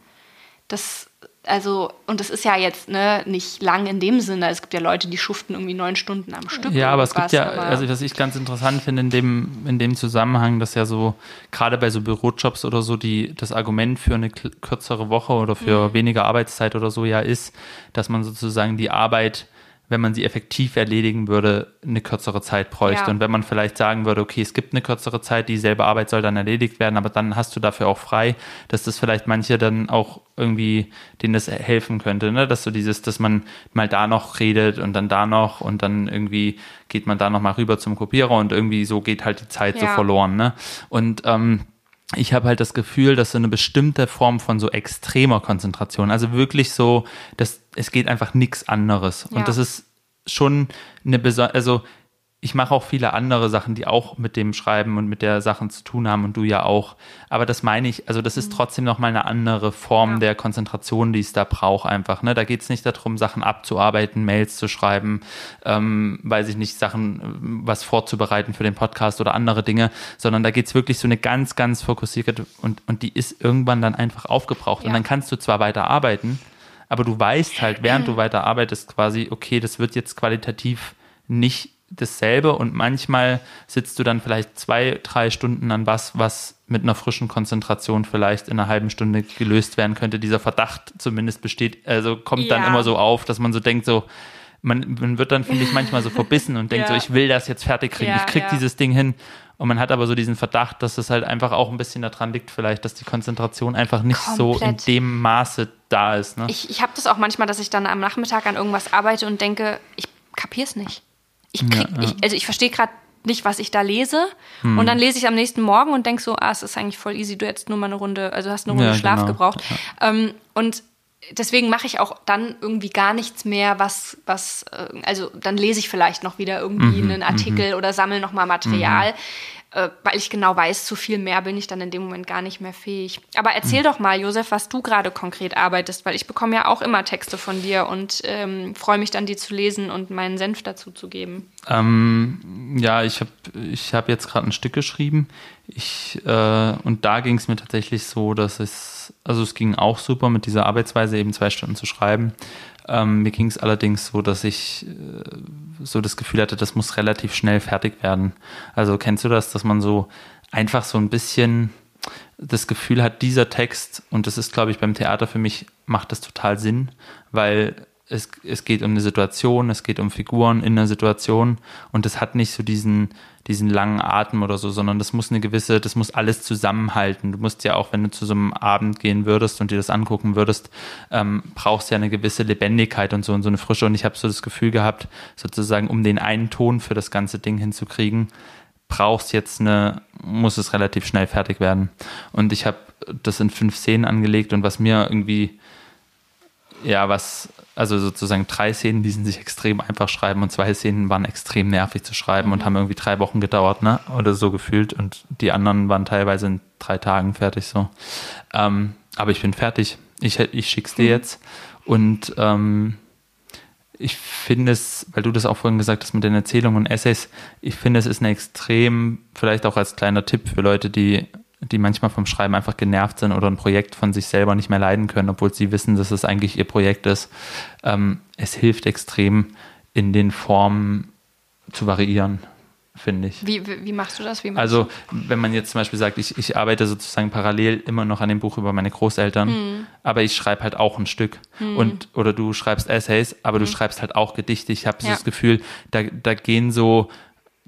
Das also, und das ist ja jetzt ne, nicht lang in dem Sinne. Es gibt ja Leute, die schuften irgendwie neun Stunden am Stück. Ja, aber es gibt ja, also was ich ganz interessant finde in dem, in dem Zusammenhang, dass ja so, gerade bei so Bürojobs oder so, die, das Argument für eine kürzere Woche oder für mhm. weniger Arbeitszeit oder so ja ist, dass man sozusagen die Arbeit wenn man sie effektiv erledigen würde, eine kürzere Zeit bräuchte. Ja. Und wenn man vielleicht sagen würde, okay, es gibt eine kürzere Zeit, dieselbe Arbeit soll dann erledigt werden, aber dann hast du dafür auch frei, dass das vielleicht manche dann auch irgendwie, denen das helfen könnte, ne? dass so dieses, dass man mal da noch redet und dann da noch und dann irgendwie geht man da noch mal rüber zum Kopierer und irgendwie so geht halt die Zeit ja. so verloren. Ne? Und ähm, ich habe halt das Gefühl, dass so eine bestimmte Form von so extremer Konzentration, also wirklich so, dass es geht einfach nichts anderes. Ja. Und das ist schon eine besondere, also ich mache auch viele andere Sachen, die auch mit dem Schreiben und mit der Sachen zu tun haben und du ja auch. Aber das meine ich, also das ist mhm. trotzdem nochmal eine andere Form ja. der Konzentration, die es da braucht einfach. Ne? Da geht es nicht darum, Sachen abzuarbeiten, Mails zu schreiben, ähm, weiß ich nicht, Sachen, was vorzubereiten für den Podcast oder andere Dinge, sondern da geht es wirklich so eine ganz, ganz fokussierte und, und die ist irgendwann dann einfach aufgebraucht. Ja. Und dann kannst du zwar weiter arbeiten, aber du weißt halt, während du weiter arbeitest, quasi, okay, das wird jetzt qualitativ nicht dasselbe und manchmal sitzt du dann vielleicht zwei, drei Stunden an was, was mit einer frischen Konzentration vielleicht in einer halben Stunde gelöst werden könnte. Dieser Verdacht zumindest besteht, also kommt ja. dann immer so auf, dass man so denkt, so, man, man wird dann, finde ich, manchmal so verbissen und denkt ja. so, ich will das jetzt fertig kriegen, ja, ich krieg dieses Ding hin. Und man hat aber so diesen Verdacht, dass es halt einfach auch ein bisschen daran liegt, vielleicht, dass die Konzentration einfach nicht Komplett. so in dem Maße da ist. Ne? Ich, ich habe das auch manchmal, dass ich dann am Nachmittag an irgendwas arbeite und denke, ich kapier's nicht. Ich krieg, ja, ja. Ich, also ich verstehe gerade nicht, was ich da lese. Hm. Und dann lese ich am nächsten Morgen und denke so, ah, es ist eigentlich voll easy, du hättest nur mal eine Runde, also hast eine Runde ja, Schlaf genau. gebraucht. Ähm, und deswegen mache ich auch dann irgendwie gar nichts mehr, was, was, äh, also dann lese ich vielleicht noch wieder irgendwie mhm, einen Artikel mhm. oder sammle nochmal Material. Mhm. Äh, weil ich genau weiß, zu viel mehr bin ich dann in dem Moment gar nicht mehr fähig. Aber erzähl mhm. doch mal, Josef, was du gerade konkret arbeitest, weil ich bekomme ja auch immer Texte von dir und ähm, freue mich dann, die zu lesen und meinen Senf dazu zu geben. Ähm, ja, ich habe ich hab jetzt gerade ein Stück geschrieben. Ich, äh, und da ging es mir tatsächlich so, dass es, also es ging auch super mit dieser Arbeitsweise, eben zwei Stunden zu schreiben. Ähm, mir ging es allerdings so, dass ich äh, so das Gefühl hatte, das muss relativ schnell fertig werden. Also kennst du das, dass man so einfach so ein bisschen das Gefühl hat, dieser Text, und das ist, glaube ich, beim Theater für mich, macht das total Sinn, weil es, es geht um eine Situation, es geht um Figuren in einer Situation und es hat nicht so diesen, diesen langen Atem oder so, sondern das muss eine gewisse, das muss alles zusammenhalten. Du musst ja auch, wenn du zu so einem Abend gehen würdest und dir das angucken würdest, ähm, brauchst ja eine gewisse Lebendigkeit und so und so eine Frische. Und ich habe so das Gefühl gehabt, sozusagen, um den einen Ton für das ganze Ding hinzukriegen, brauchst jetzt eine, muss es relativ schnell fertig werden. Und ich habe das in fünf Szenen angelegt und was mir irgendwie, ja, was also sozusagen drei Szenen ließen sich extrem einfach schreiben und zwei Szenen waren extrem nervig zu schreiben mhm. und haben irgendwie drei Wochen gedauert, ne? Oder so gefühlt. Und die anderen waren teilweise in drei Tagen fertig so. Ähm, aber ich bin fertig. Ich, ich schick's dir mhm. jetzt. Und ähm, ich finde es, weil du das auch vorhin gesagt hast mit den Erzählungen und Essays, ich finde es ist eine extrem, vielleicht auch als kleiner Tipp für Leute, die die manchmal vom Schreiben einfach genervt sind oder ein Projekt von sich selber nicht mehr leiden können, obwohl sie wissen, dass es eigentlich ihr Projekt ist. Ähm, es hilft extrem, in den Formen zu variieren, finde ich. Wie, wie, wie, machst du das? Machst also, du? wenn man jetzt zum Beispiel sagt, ich, ich arbeite sozusagen parallel immer noch an dem Buch über meine Großeltern, hm. aber ich schreibe halt auch ein Stück. Hm. Und, oder du schreibst Essays, aber hm. du schreibst halt auch Gedichte. Ich habe so ja. das Gefühl, da, da gehen so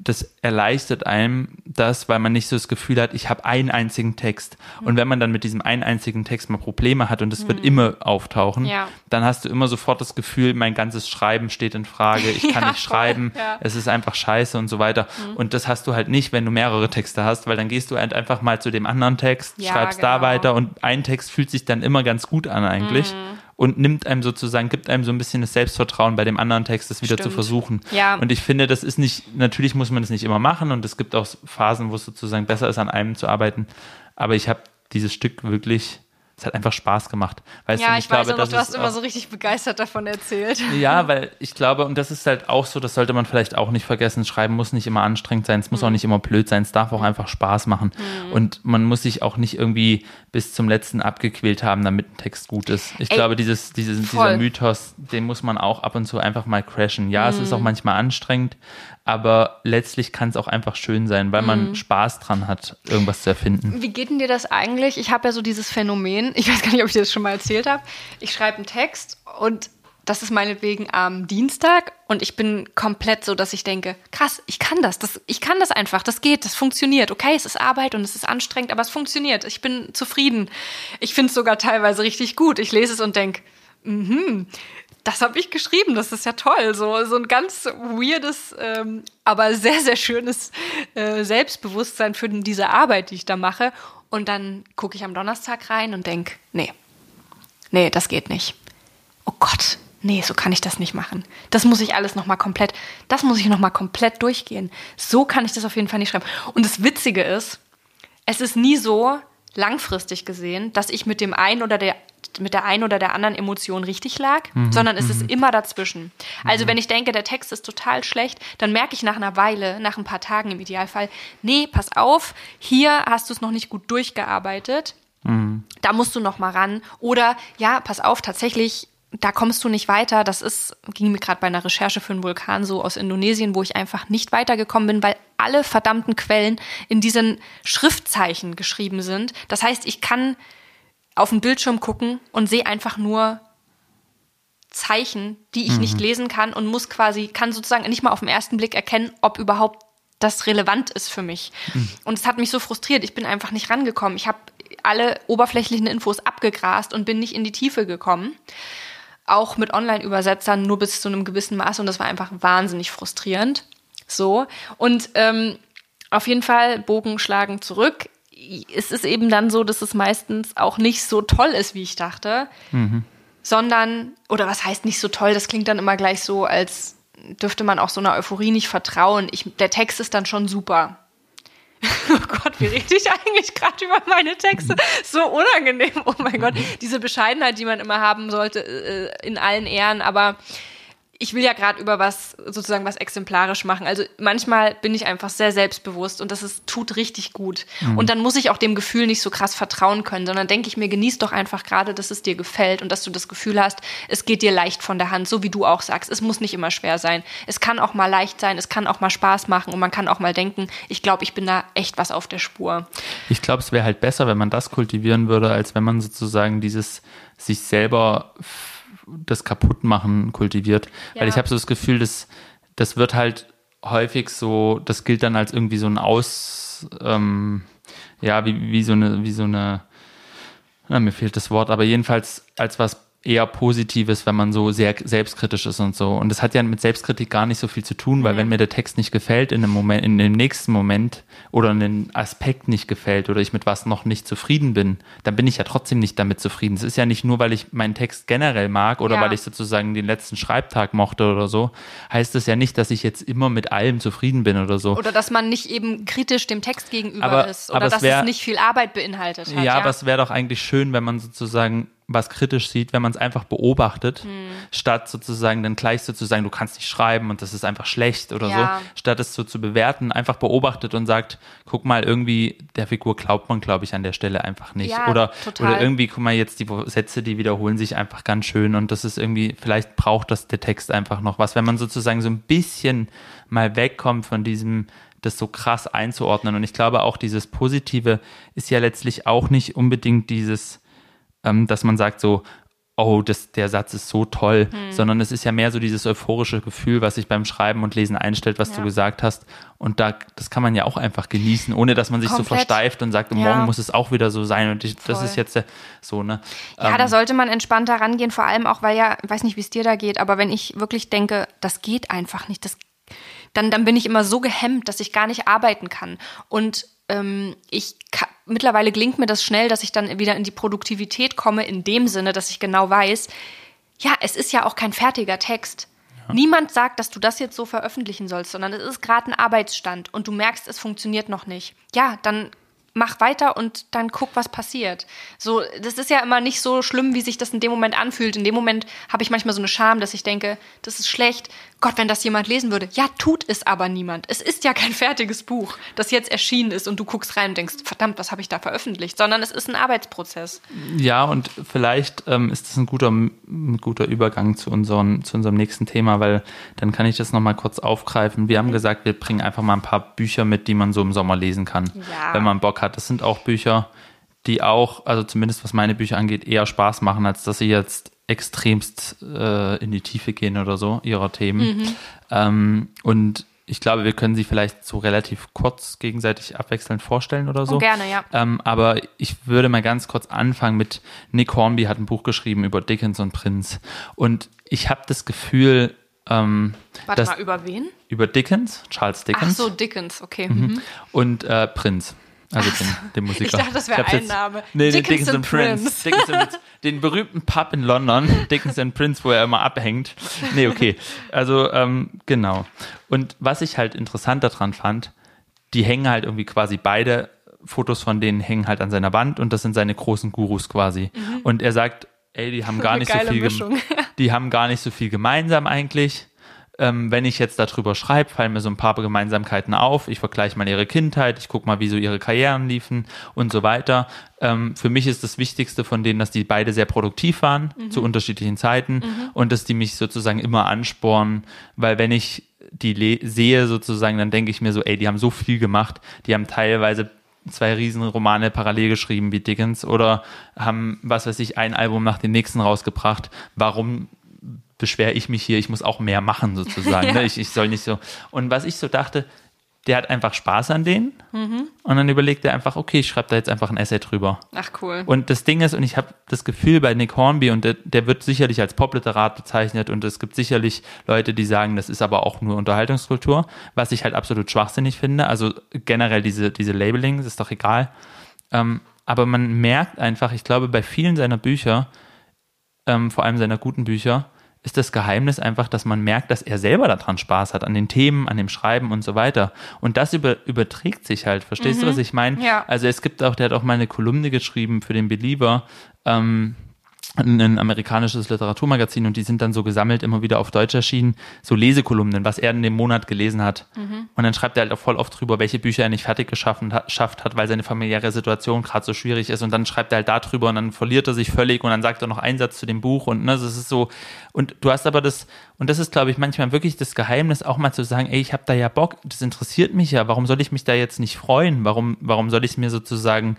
das erleichtert einem das, weil man nicht so das Gefühl hat, ich habe einen einzigen Text. Und wenn man dann mit diesem einen einzigen Text mal Probleme hat und es mhm. wird immer auftauchen, ja. dann hast du immer sofort das Gefühl, mein ganzes Schreiben steht in Frage, ich kann ja, nicht schreiben, ja. es ist einfach scheiße und so weiter. Mhm. Und das hast du halt nicht, wenn du mehrere Texte hast, weil dann gehst du halt einfach mal zu dem anderen Text, schreibst genau. da weiter und ein Text fühlt sich dann immer ganz gut an eigentlich. Mhm und nimmt einem sozusagen, gibt einem so ein bisschen das Selbstvertrauen bei dem anderen Text, das wieder Stimmt. zu versuchen. Ja. Und ich finde, das ist nicht, natürlich muss man das nicht immer machen und es gibt auch Phasen, wo es sozusagen besser ist, an einem zu arbeiten. Aber ich habe dieses Stück wirklich es hat einfach Spaß gemacht. Weißt ja, du, ich, ich glaube, noch, du hast immer so richtig begeistert davon erzählt. Ja, weil ich glaube, und das ist halt auch so, das sollte man vielleicht auch nicht vergessen, Schreiben muss nicht immer anstrengend sein, es muss mhm. auch nicht immer blöd sein, es darf auch einfach Spaß machen. Mhm. Und man muss sich auch nicht irgendwie bis zum letzten abgequält haben, damit ein Text gut ist. Ich Ey, glaube, dieses, dieses, dieser Mythos, den muss man auch ab und zu einfach mal crashen. Ja, mhm. es ist auch mhm. manchmal anstrengend, aber letztlich kann es auch einfach schön sein, weil man mhm. Spaß dran hat, irgendwas zu erfinden. Wie geht denn dir das eigentlich? Ich habe ja so dieses Phänomen, ich weiß gar nicht, ob ich dir das schon mal erzählt habe. Ich schreibe einen Text und das ist meinetwegen am Dienstag und ich bin komplett so, dass ich denke, krass, ich kann das, das ich kann das einfach, das geht, das funktioniert. Okay, es ist Arbeit und es ist anstrengend, aber es funktioniert. Ich bin zufrieden. Ich finde es sogar teilweise richtig gut. Ich lese es und denke, mhm, das habe ich geschrieben, das ist ja toll. So, so ein ganz weirdes, ähm, aber sehr, sehr schönes äh, Selbstbewusstsein für diese Arbeit, die ich da mache. Und dann gucke ich am Donnerstag rein und denke, nee, nee, das geht nicht. Oh Gott, nee, so kann ich das nicht machen. Das muss ich alles nochmal komplett, das muss ich nochmal komplett durchgehen. So kann ich das auf jeden Fall nicht schreiben. Und das Witzige ist, es ist nie so, langfristig gesehen, dass ich mit dem einen oder der mit der einen oder der anderen Emotion richtig lag, mhm. sondern es ist mhm. immer dazwischen. Also mhm. wenn ich denke, der Text ist total schlecht, dann merke ich nach einer Weile, nach ein paar Tagen im Idealfall, nee, pass auf, hier hast du es noch nicht gut durchgearbeitet. Mhm. Da musst du noch mal ran. Oder ja, pass auf, tatsächlich da kommst du nicht weiter. Das ist, ging mir gerade bei einer Recherche für einen Vulkan so aus Indonesien, wo ich einfach nicht weitergekommen bin, weil alle verdammten Quellen in diesen Schriftzeichen geschrieben sind. Das heißt, ich kann auf den Bildschirm gucken und sehe einfach nur Zeichen, die ich mhm. nicht lesen kann und muss quasi, kann sozusagen nicht mal auf den ersten Blick erkennen, ob überhaupt das relevant ist für mich. Mhm. Und es hat mich so frustriert. Ich bin einfach nicht rangekommen. Ich habe alle oberflächlichen Infos abgegrast und bin nicht in die Tiefe gekommen auch mit Online-Übersetzern nur bis zu einem gewissen Maß und das war einfach wahnsinnig frustrierend. So. Und ähm, auf jeden Fall Bogen schlagen zurück. Es ist eben dann so, dass es meistens auch nicht so toll ist, wie ich dachte, mhm. sondern, oder was heißt nicht so toll, das klingt dann immer gleich so, als dürfte man auch so einer Euphorie nicht vertrauen. Ich, der Text ist dann schon super. Oh Gott, wie rede ich eigentlich gerade über meine Texte? So unangenehm. Oh mein Gott. Diese Bescheidenheit, die man immer haben sollte, äh, in allen Ehren. Aber ich will ja gerade über was sozusagen was exemplarisch machen. Also manchmal bin ich einfach sehr selbstbewusst und das ist, tut richtig gut. Mhm. Und dann muss ich auch dem Gefühl nicht so krass vertrauen können, sondern denke ich mir, genieß doch einfach gerade, dass es dir gefällt und dass du das Gefühl hast, es geht dir leicht von der Hand, so wie du auch sagst. Es muss nicht immer schwer sein. Es kann auch mal leicht sein, es kann auch mal Spaß machen und man kann auch mal denken, ich glaube, ich bin da echt was auf der Spur. Ich glaube, es wäre halt besser, wenn man das kultivieren würde, als wenn man sozusagen dieses sich selber das Kaputtmachen kultiviert. Ja. Weil ich habe so das Gefühl, dass das wird halt häufig so, das gilt dann als irgendwie so ein Aus, ähm, ja, wie, wie so eine, wie so eine, na, mir fehlt das Wort, aber jedenfalls als was eher Positives, wenn man so sehr selbstkritisch ist und so. Und das hat ja mit Selbstkritik gar nicht so viel zu tun, weil mhm. wenn mir der Text nicht gefällt in dem Moment, in dem nächsten Moment oder ein Aspekt nicht gefällt oder ich mit was noch nicht zufrieden bin, dann bin ich ja trotzdem nicht damit zufrieden. Es ist ja nicht nur, weil ich meinen Text generell mag oder ja. weil ich sozusagen den letzten Schreibtag mochte oder so, heißt es ja nicht, dass ich jetzt immer mit allem zufrieden bin oder so. Oder dass man nicht eben kritisch dem Text gegenüber aber, ist oder dass wär, es nicht viel Arbeit beinhaltet hat. Ja, ja. aber es wäre doch eigentlich schön, wenn man sozusagen was kritisch sieht, wenn man es einfach beobachtet, hm. statt sozusagen dann gleich so zu sagen, du kannst nicht schreiben und das ist einfach schlecht oder ja. so, statt es so zu bewerten, einfach beobachtet und sagt, guck mal, irgendwie der Figur glaubt man, glaube ich, an der Stelle einfach nicht. Ja, oder, oder irgendwie, guck mal, jetzt die Sätze, die wiederholen sich einfach ganz schön und das ist irgendwie, vielleicht braucht das der Text einfach noch was, wenn man sozusagen so ein bisschen mal wegkommt von diesem, das so krass einzuordnen. Und ich glaube auch, dieses Positive ist ja letztlich auch nicht unbedingt dieses, ähm, dass man sagt so, oh, das, der Satz ist so toll, hm. sondern es ist ja mehr so dieses euphorische Gefühl, was sich beim Schreiben und Lesen einstellt, was ja. du gesagt hast. Und da, das kann man ja auch einfach genießen, ohne dass man sich Komplett. so versteift und sagt, ja. morgen muss es auch wieder so sein. Und ich, das ist jetzt so, ne? Ja, ähm, da sollte man entspannter rangehen, vor allem auch, weil ja, ich weiß nicht, wie es dir da geht, aber wenn ich wirklich denke, das geht einfach nicht, das, dann, dann bin ich immer so gehemmt, dass ich gar nicht arbeiten kann. Und ähm, ich mittlerweile gelingt mir das schnell, dass ich dann wieder in die Produktivität komme, in dem Sinne, dass ich genau weiß, ja, es ist ja auch kein fertiger Text. Ja. Niemand sagt, dass du das jetzt so veröffentlichen sollst, sondern es ist gerade ein Arbeitsstand und du merkst, es funktioniert noch nicht. Ja, dann mach weiter und dann guck, was passiert. So, das ist ja immer nicht so schlimm, wie sich das in dem Moment anfühlt. In dem Moment habe ich manchmal so eine Scham, dass ich denke, das ist schlecht. Gott, wenn das jemand lesen würde. Ja, tut es aber niemand. Es ist ja kein fertiges Buch, das jetzt erschienen ist und du guckst rein und denkst, verdammt, was habe ich da veröffentlicht? Sondern es ist ein Arbeitsprozess. Ja, und vielleicht ähm, ist das ein guter, ein guter Übergang zu, unseren, zu unserem nächsten Thema, weil dann kann ich das nochmal kurz aufgreifen. Wir haben gesagt, wir bringen einfach mal ein paar Bücher mit, die man so im Sommer lesen kann, ja. wenn man Bock hat. Das sind auch Bücher, die auch, also zumindest was meine Bücher angeht, eher Spaß machen, als dass sie jetzt extremst äh, in die Tiefe gehen oder so, ihrer Themen. Mhm. Ähm, und ich glaube, wir können sie vielleicht so relativ kurz gegenseitig abwechselnd vorstellen oder so. Oh, gerne, ja. Ähm, aber ich würde mal ganz kurz anfangen mit Nick Hornby hat ein Buch geschrieben über Dickens und Prinz. Und ich habe das Gefühl, ähm, Warte mal, über wen? Über Dickens, Charles Dickens. Ach so, Dickens, okay. Mhm. Mhm. Und äh, Prinz. Also den, den Musiker. Ich dachte, das wäre ein Name. Nee, Dickinson, Dickinson Prince. Prince. Dickinson, den berühmten Pub in London, Dickinson Prince, wo er immer abhängt. Nee, okay. Also, ähm, genau. Und was ich halt interessant daran fand, die hängen halt irgendwie quasi beide, Fotos von denen hängen halt an seiner Wand und das sind seine großen Gurus quasi. Mhm. Und er sagt, ey, die haben gar nicht so viel, die haben gar nicht so viel gemeinsam eigentlich ähm, wenn ich jetzt darüber schreibe, fallen mir so ein paar Gemeinsamkeiten auf. Ich vergleiche mal ihre Kindheit, ich gucke mal, wie so ihre Karrieren liefen und so weiter. Ähm, für mich ist das Wichtigste von denen, dass die beide sehr produktiv waren mhm. zu unterschiedlichen Zeiten mhm. und dass die mich sozusagen immer anspornen, weil wenn ich die sehe sozusagen, dann denke ich mir so, ey, die haben so viel gemacht, die haben teilweise zwei Riesenromane parallel geschrieben wie Dickens oder haben, was weiß ich, ein Album nach dem nächsten rausgebracht. Warum beschwere ich mich hier, ich muss auch mehr machen sozusagen. ja. ne? ich, ich soll nicht so. Und was ich so dachte, der hat einfach Spaß an denen mhm. und dann überlegt er einfach, okay, ich schreibe da jetzt einfach ein Essay drüber. Ach cool. Und das Ding ist, und ich habe das Gefühl bei Nick Hornby, und der, der, wird sicherlich als Popliterat bezeichnet und es gibt sicherlich Leute, die sagen, das ist aber auch nur Unterhaltungskultur, was ich halt absolut schwachsinnig finde. Also generell diese, diese Labelings ist doch egal. Ähm, aber man merkt einfach, ich glaube, bei vielen seiner Bücher, ähm, vor allem seiner guten Bücher, ist das Geheimnis einfach, dass man merkt, dass er selber daran Spaß hat, an den Themen, an dem Schreiben und so weiter. Und das über, überträgt sich halt. Verstehst mhm. du, was ich meine? Ja. Also es gibt auch, der hat auch mal eine Kolumne geschrieben für den Believer, ähm, ein amerikanisches Literaturmagazin und die sind dann so gesammelt, immer wieder auf Deutsch erschienen, so Lesekolumnen, was er in dem Monat gelesen hat. Mhm. Und dann schreibt er halt auch voll oft drüber, welche Bücher er nicht fertig geschaffen hat, schafft hat, weil seine familiäre Situation gerade so schwierig ist. Und dann schreibt er halt darüber und dann verliert er sich völlig und dann sagt er noch einen Satz zu dem Buch und ne, das ist so. Und du hast aber das, und das ist, glaube ich, manchmal wirklich das Geheimnis, auch mal zu sagen, ey, ich habe da ja Bock, das interessiert mich ja, warum soll ich mich da jetzt nicht freuen? Warum, warum soll ich es mir sozusagen,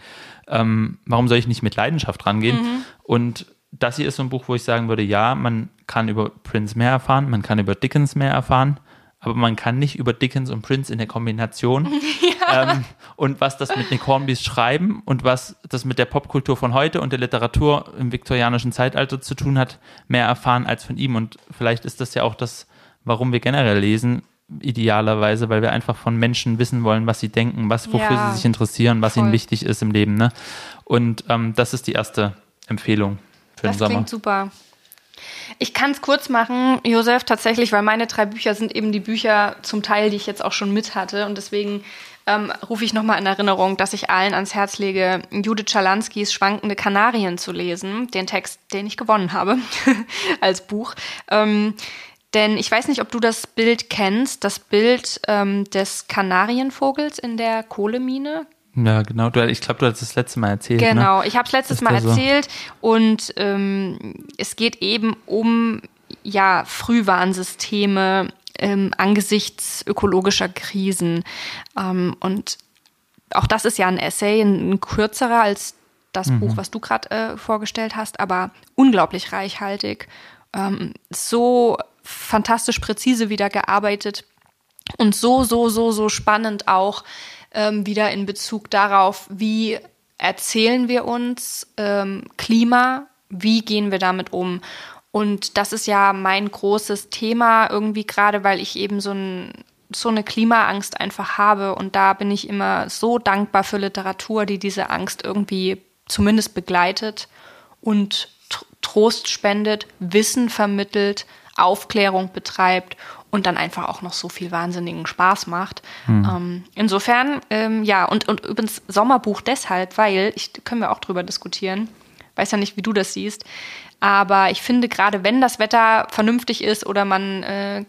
ähm, warum soll ich nicht mit Leidenschaft rangehen? Mhm. Und das hier ist so ein Buch, wo ich sagen würde, ja, man kann über Prince mehr erfahren, man kann über Dickens mehr erfahren, aber man kann nicht über Dickens und Prince in der Kombination ja. ähm, und was das mit Nick Hornbys Schreiben und was das mit der Popkultur von heute und der Literatur im viktorianischen Zeitalter zu tun hat, mehr erfahren als von ihm. Und vielleicht ist das ja auch das, warum wir generell lesen, idealerweise, weil wir einfach von Menschen wissen wollen, was sie denken, was, wofür ja, sie sich interessieren, was voll. ihnen wichtig ist im Leben. Ne? Und ähm, das ist die erste Empfehlung für das den Sommer. Klingt super. Ich kann es kurz machen, Josef, tatsächlich, weil meine drei Bücher sind eben die Bücher zum Teil, die ich jetzt auch schon mit hatte. Und deswegen ähm, rufe ich nochmal in Erinnerung, dass ich allen ans Herz lege, Judith Schalanskys Schwankende Kanarien zu lesen. Den Text, den ich gewonnen habe als Buch. Ähm, denn ich weiß nicht, ob du das Bild kennst, das Bild ähm, des Kanarienvogels in der Kohlemine. Ja, genau. Du, ich glaube, du hast das letzte Mal erzählt. Ne? Genau, ne? ich habe es letztes Mal erzählt so? und ähm, es geht eben um ja Frühwarnsysteme ähm, angesichts ökologischer Krisen. Ähm, und auch das ist ja ein Essay, ein, ein kürzerer als das mhm. Buch, was du gerade äh, vorgestellt hast, aber unglaublich reichhaltig. Ähm, so fantastisch präzise wieder gearbeitet und so, so, so, so spannend auch ähm, wieder in Bezug darauf, wie erzählen wir uns ähm, Klima, wie gehen wir damit um. Und das ist ja mein großes Thema irgendwie gerade, weil ich eben so, ein, so eine Klimaangst einfach habe. Und da bin ich immer so dankbar für Literatur, die diese Angst irgendwie zumindest begleitet und Trost spendet, Wissen vermittelt, Aufklärung betreibt und dann einfach auch noch so viel wahnsinnigen Spaß macht. Mhm. Ähm, insofern, ähm, ja, und, und übrigens Sommerbuch deshalb, weil, ich, können wir auch drüber diskutieren, weiß ja nicht, wie du das siehst, aber ich finde, gerade wenn das Wetter vernünftig ist oder man äh,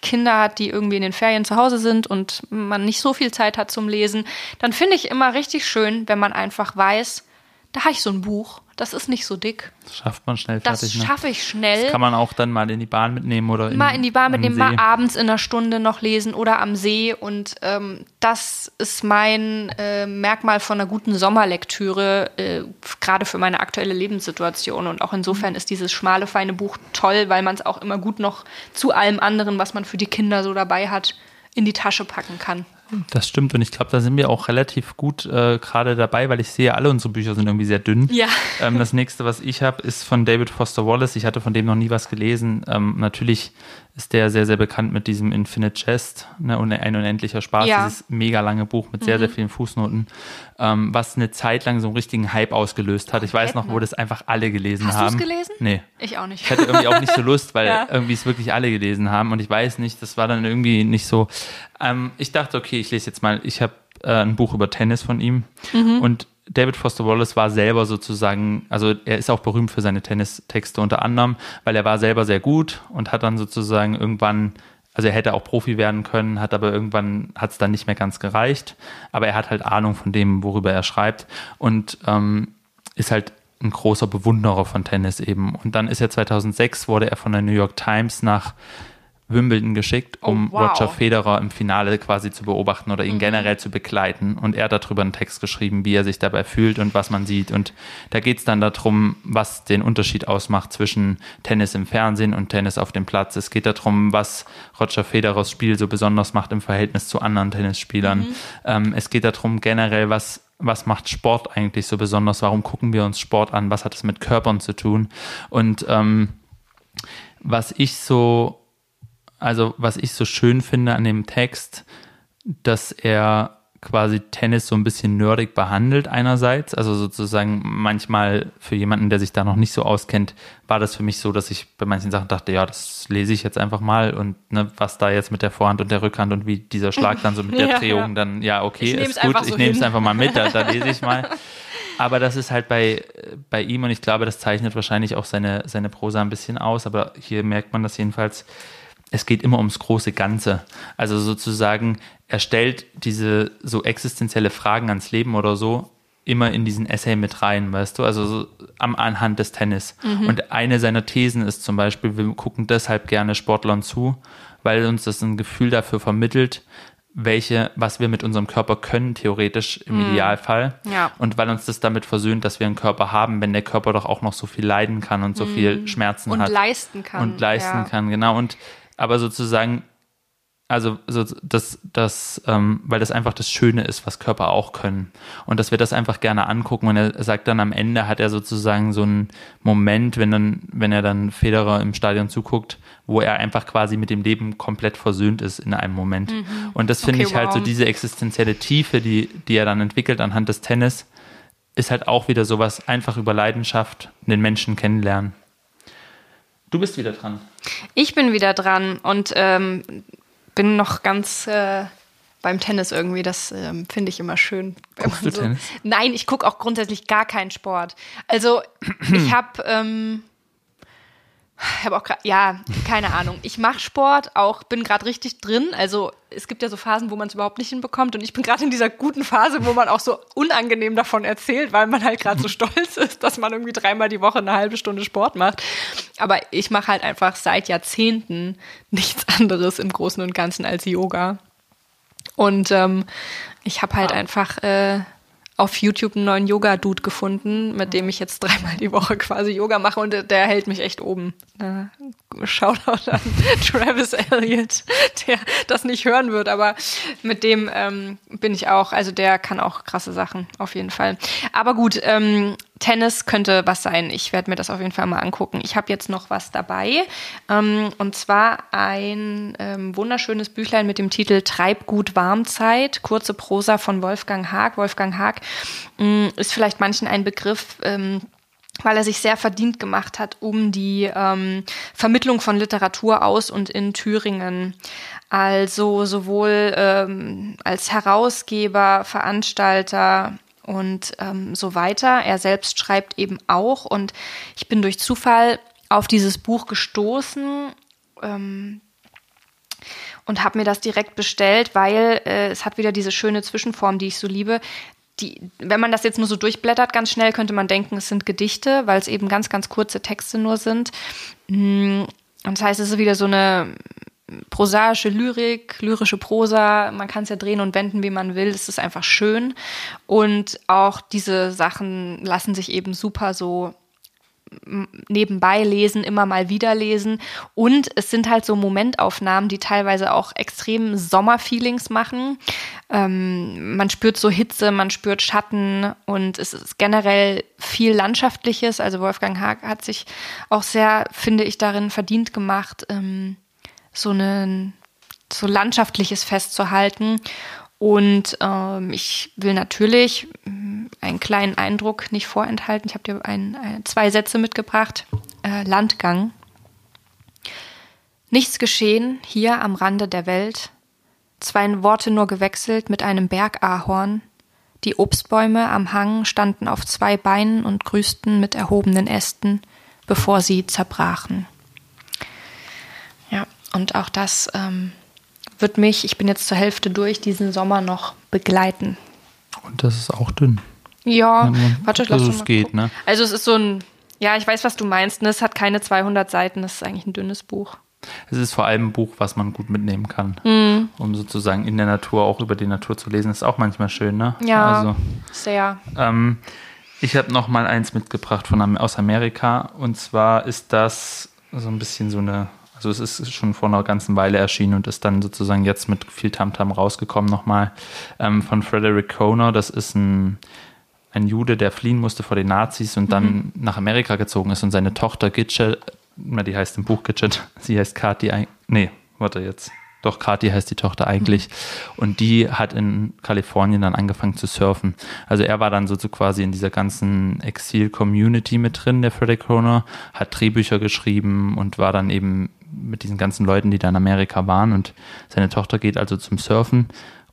Kinder hat, die irgendwie in den Ferien zu Hause sind und man nicht so viel Zeit hat zum Lesen, dann finde ich immer richtig schön, wenn man einfach weiß, da habe ich so ein Buch das ist nicht so dick. Das schafft man schnell fertig. Das schaffe ich schnell. Das kann man auch dann mal in die Bahn mitnehmen oder in, mal in die Bahn mitnehmen, See. mal abends in einer Stunde noch lesen oder am See. Und ähm, das ist mein äh, Merkmal von einer guten Sommerlektüre, äh, gerade für meine aktuelle Lebenssituation. Und auch insofern ist dieses schmale, feine Buch toll, weil man es auch immer gut noch zu allem anderen, was man für die Kinder so dabei hat, in die Tasche packen kann. Das stimmt und ich glaube, da sind wir auch relativ gut äh, gerade dabei, weil ich sehe, alle unsere Bücher sind irgendwie sehr dünn. Ja. Ähm, das nächste, was ich habe, ist von David Foster Wallace. Ich hatte von dem noch nie was gelesen. Ähm, natürlich ist der sehr, sehr bekannt mit diesem Infinite Jest, ne, ein unendlicher Spaß, ja. dieses mega lange Buch mit sehr, mhm. sehr vielen Fußnoten, ähm, was eine Zeit lang so einen richtigen Hype ausgelöst hat. Ich weiß noch, wo das einfach alle gelesen Hast haben. Hast du es gelesen? Nee. Ich auch nicht. Ich hatte irgendwie auch nicht so Lust, weil ja. irgendwie es wirklich alle gelesen haben und ich weiß nicht, das war dann irgendwie nicht so. Ähm, ich dachte, okay, ich lese jetzt mal, ich habe äh, ein Buch über Tennis von ihm mhm. und David Foster Wallace war selber sozusagen, also er ist auch berühmt für seine Tennistexte unter anderem, weil er war selber sehr gut und hat dann sozusagen irgendwann, also er hätte auch Profi werden können, hat aber irgendwann hat es dann nicht mehr ganz gereicht, aber er hat halt Ahnung von dem, worüber er schreibt und ähm, ist halt ein großer Bewunderer von Tennis eben. Und dann ist er 2006 wurde er von der New York Times nach Wimbledon geschickt, oh, um oh, wow. Roger Federer im Finale quasi zu beobachten oder ihn mhm. generell zu begleiten. Und er hat darüber einen Text geschrieben, wie er sich dabei fühlt und was man sieht. Und da geht es dann darum, was den Unterschied ausmacht zwischen Tennis im Fernsehen und Tennis auf dem Platz. Es geht darum, was Roger Federers Spiel so besonders macht im Verhältnis zu anderen Tennisspielern. Mhm. Ähm, es geht darum, generell, was was macht Sport eigentlich so besonders? Warum gucken wir uns Sport an? Was hat es mit Körpern zu tun? Und ähm, was ich so also was ich so schön finde an dem Text, dass er quasi Tennis so ein bisschen nerdig behandelt einerseits. Also sozusagen manchmal für jemanden, der sich da noch nicht so auskennt, war das für mich so, dass ich bei manchen Sachen dachte, ja, das lese ich jetzt einfach mal und ne, was da jetzt mit der Vorhand und der Rückhand und wie dieser Schlag dann so mit der Ja, Drehung ja. dann, ja, okay, ist gut, so ich nehme es einfach mal mit, da, da lese ich mal. Aber das ist halt bei, bei ihm und ich glaube, das zeichnet wahrscheinlich auch seine, seine Prosa ein bisschen aus, aber hier merkt man das jedenfalls, es geht immer ums große Ganze. Also sozusagen, er stellt diese so existenzielle Fragen ans Leben oder so immer in diesen Essay mit rein, weißt du, also so am anhand des Tennis. Und eine seiner Thesen ist zum Beispiel, wir gucken deshalb gerne Sportlern zu, weil uns das ein Gefühl dafür vermittelt, welche, was wir mit unserem Körper können, theoretisch im Idealfall. Ja. Und weil uns das damit versöhnt, dass wir einen Körper haben, wenn der Körper doch auch noch so viel leiden kann und so viel Schmerzen Und hat leisten kann. und leisten ja. kann, genau. Und aber sozusagen, also so, das, das, ähm, weil das einfach das Schöne ist, was Körper auch können. Und dass wir das einfach gerne angucken. Und er sagt dann am Ende hat er sozusagen so einen Moment, wenn dann, wenn er dann Federer im Stadion zuguckt, wo er einfach quasi mit dem Leben komplett versöhnt ist in einem Moment. Und das finde Mhm. Okay, ich halt so wow. diese existenzielle Tiefe, die, die er dann entwickelt anhand des Tennis, ist halt auch wieder sowas einfach über Leidenschaft, den Menschen kennenlernen. Du bist wieder dran. Ich bin wieder dran und ähm, bin noch ganz äh, beim Tennis irgendwie. Das ähm, finde ich immer schön. wenn Guckst man du Tennis? Nein, ich gucke auch grundsätzlich gar keinen Sport. Also ich habe ähm, ich habe auch grad, ja, keine Ahnung. Ich mache Sport, auch bin gerade richtig drin. Also es gibt ja so Phasen, wo man es überhaupt nicht hinbekommt. Und ich bin gerade in dieser guten Phase, wo man auch so unangenehm davon erzählt, weil man halt gerade so stolz ist, dass man irgendwie dreimal die Woche eine halbe Stunde Sport macht. Aber ich mache halt einfach seit Jahrzehnten nichts anderes im Großen und Ganzen als Yoga. Und ähm, ich habe halt einfach äh, auf YouTube einen neuen Yoga-Dude gefunden, mit dem ich jetzt dreimal die Woche quasi Yoga mache und der- hält mich echt oben. Äh, Shoutout an Travis Elliott, der das nicht hören wird, aber mit dem ähm, bin ich auch, also der kann auch krasse Sachen, auf jeden Fall. Aber gut, ähm, Tennis könnte was sein. Ich werde mir das auf jeden Fall mal angucken. Ich habe jetzt noch was dabei. Ähm, und zwar ein ähm, wunderschönes Büchlein mit dem Titel Treibgut Warmzeit. Kurze Prosa von Wolfgang Haag. Wolfgang Haag mh, ist vielleicht manchen ein Begriff. Ähm, weil er sich sehr verdient gemacht hat um die ähm, Vermittlung von Literatur aus und in Thüringen. Also sowohl ähm, als Herausgeber, Veranstalter und ähm, so weiter. Er selbst schreibt eben auch und ich bin durch Zufall auf dieses Buch gestoßen. Ähm, und habe mir das direkt bestellt, weil äh, es hat wieder diese schöne Zwischenform, die ich so liebe. Die, wenn man das jetzt nur so durchblättert, ganz schnell könnte man denken, es sind Gedichte, weil es eben ganz, ganz kurze Texte nur sind. Mm, Und das heißt, es ist wieder so eine prosaische Lyrik, lyrische Prosa. Man kann es ja drehen und wenden, wie man will. Es ist einfach schön. Und auch diese Sachen lassen sich eben super so nebenbei lesen, immer mal wieder lesen. Und es sind halt so Momentaufnahmen, die teilweise auch extrem Sommerfeelings machen. Ähm, man spürt so Hitze, man spürt Schatten und es ist generell viel Landschaftliches. Also Wolfgang Haag hat sich auch sehr, finde ich, darin verdient gemacht, ähm, so ein so landschaftliches festzuhalten. Und ähm, ich will natürlich ähm, einen kleinen Eindruck nicht vorenthalten. Ich habe dir ein, ein, zwei Sätze mitgebracht. Äh, Landgang. Nichts geschehen hier am Rande der Welt. Zwei Worte nur gewechselt mit einem Bergahorn. Die Obstbäume am Hang standen auf zwei Beinen und grüßten mit erhobenen Ästen, bevor sie zerbrachen. Und auch das ähm, wird mich, ich bin jetzt zur Hälfte durch, diesen Sommer noch begleiten. Und das ist auch dünn. Ja, warte, lass also es mal geht, gucken. ne? Also es ist so ein, ja, ich weiß, was du meinst. Ne? Es hat keine 200 Seiten, es ist eigentlich ein dünnes Buch. Es ist vor allem ein Buch, was man gut mitnehmen kann. Mhm. Um sozusagen in der Natur auch über die Natur zu lesen, ist auch manchmal schön, ne? Ja, Also, sehr. ähm, ich habe noch mal eins mitgebracht von aus Amerika und zwar ist das so ein bisschen so eine, also es ist schon vor einer ganzen Weile erschienen und ist dann sozusagen jetzt mit viel Tamtam rausgekommen nochmal ähm, von Frederick Conner. Das ist ein ein Jude, der fliehen musste vor den Nazis und dann nach Amerika gezogen ist und seine Tochter Gidget, na, die heißt im Buch Gidget, sie heißt Kathi, nee, warte jetzt. Doch Kati heißt die Tochter eigentlich. Und die hat in Kalifornien dann angefangen zu surfen. Also er war dann so, so quasi in dieser ganzen Exil-Community mit drin, der Frederick Kroner, hat Drehbücher geschrieben und war dann eben mit diesen ganzen Leuten, die da in Amerika waren. Und seine Tochter geht also zum Surfen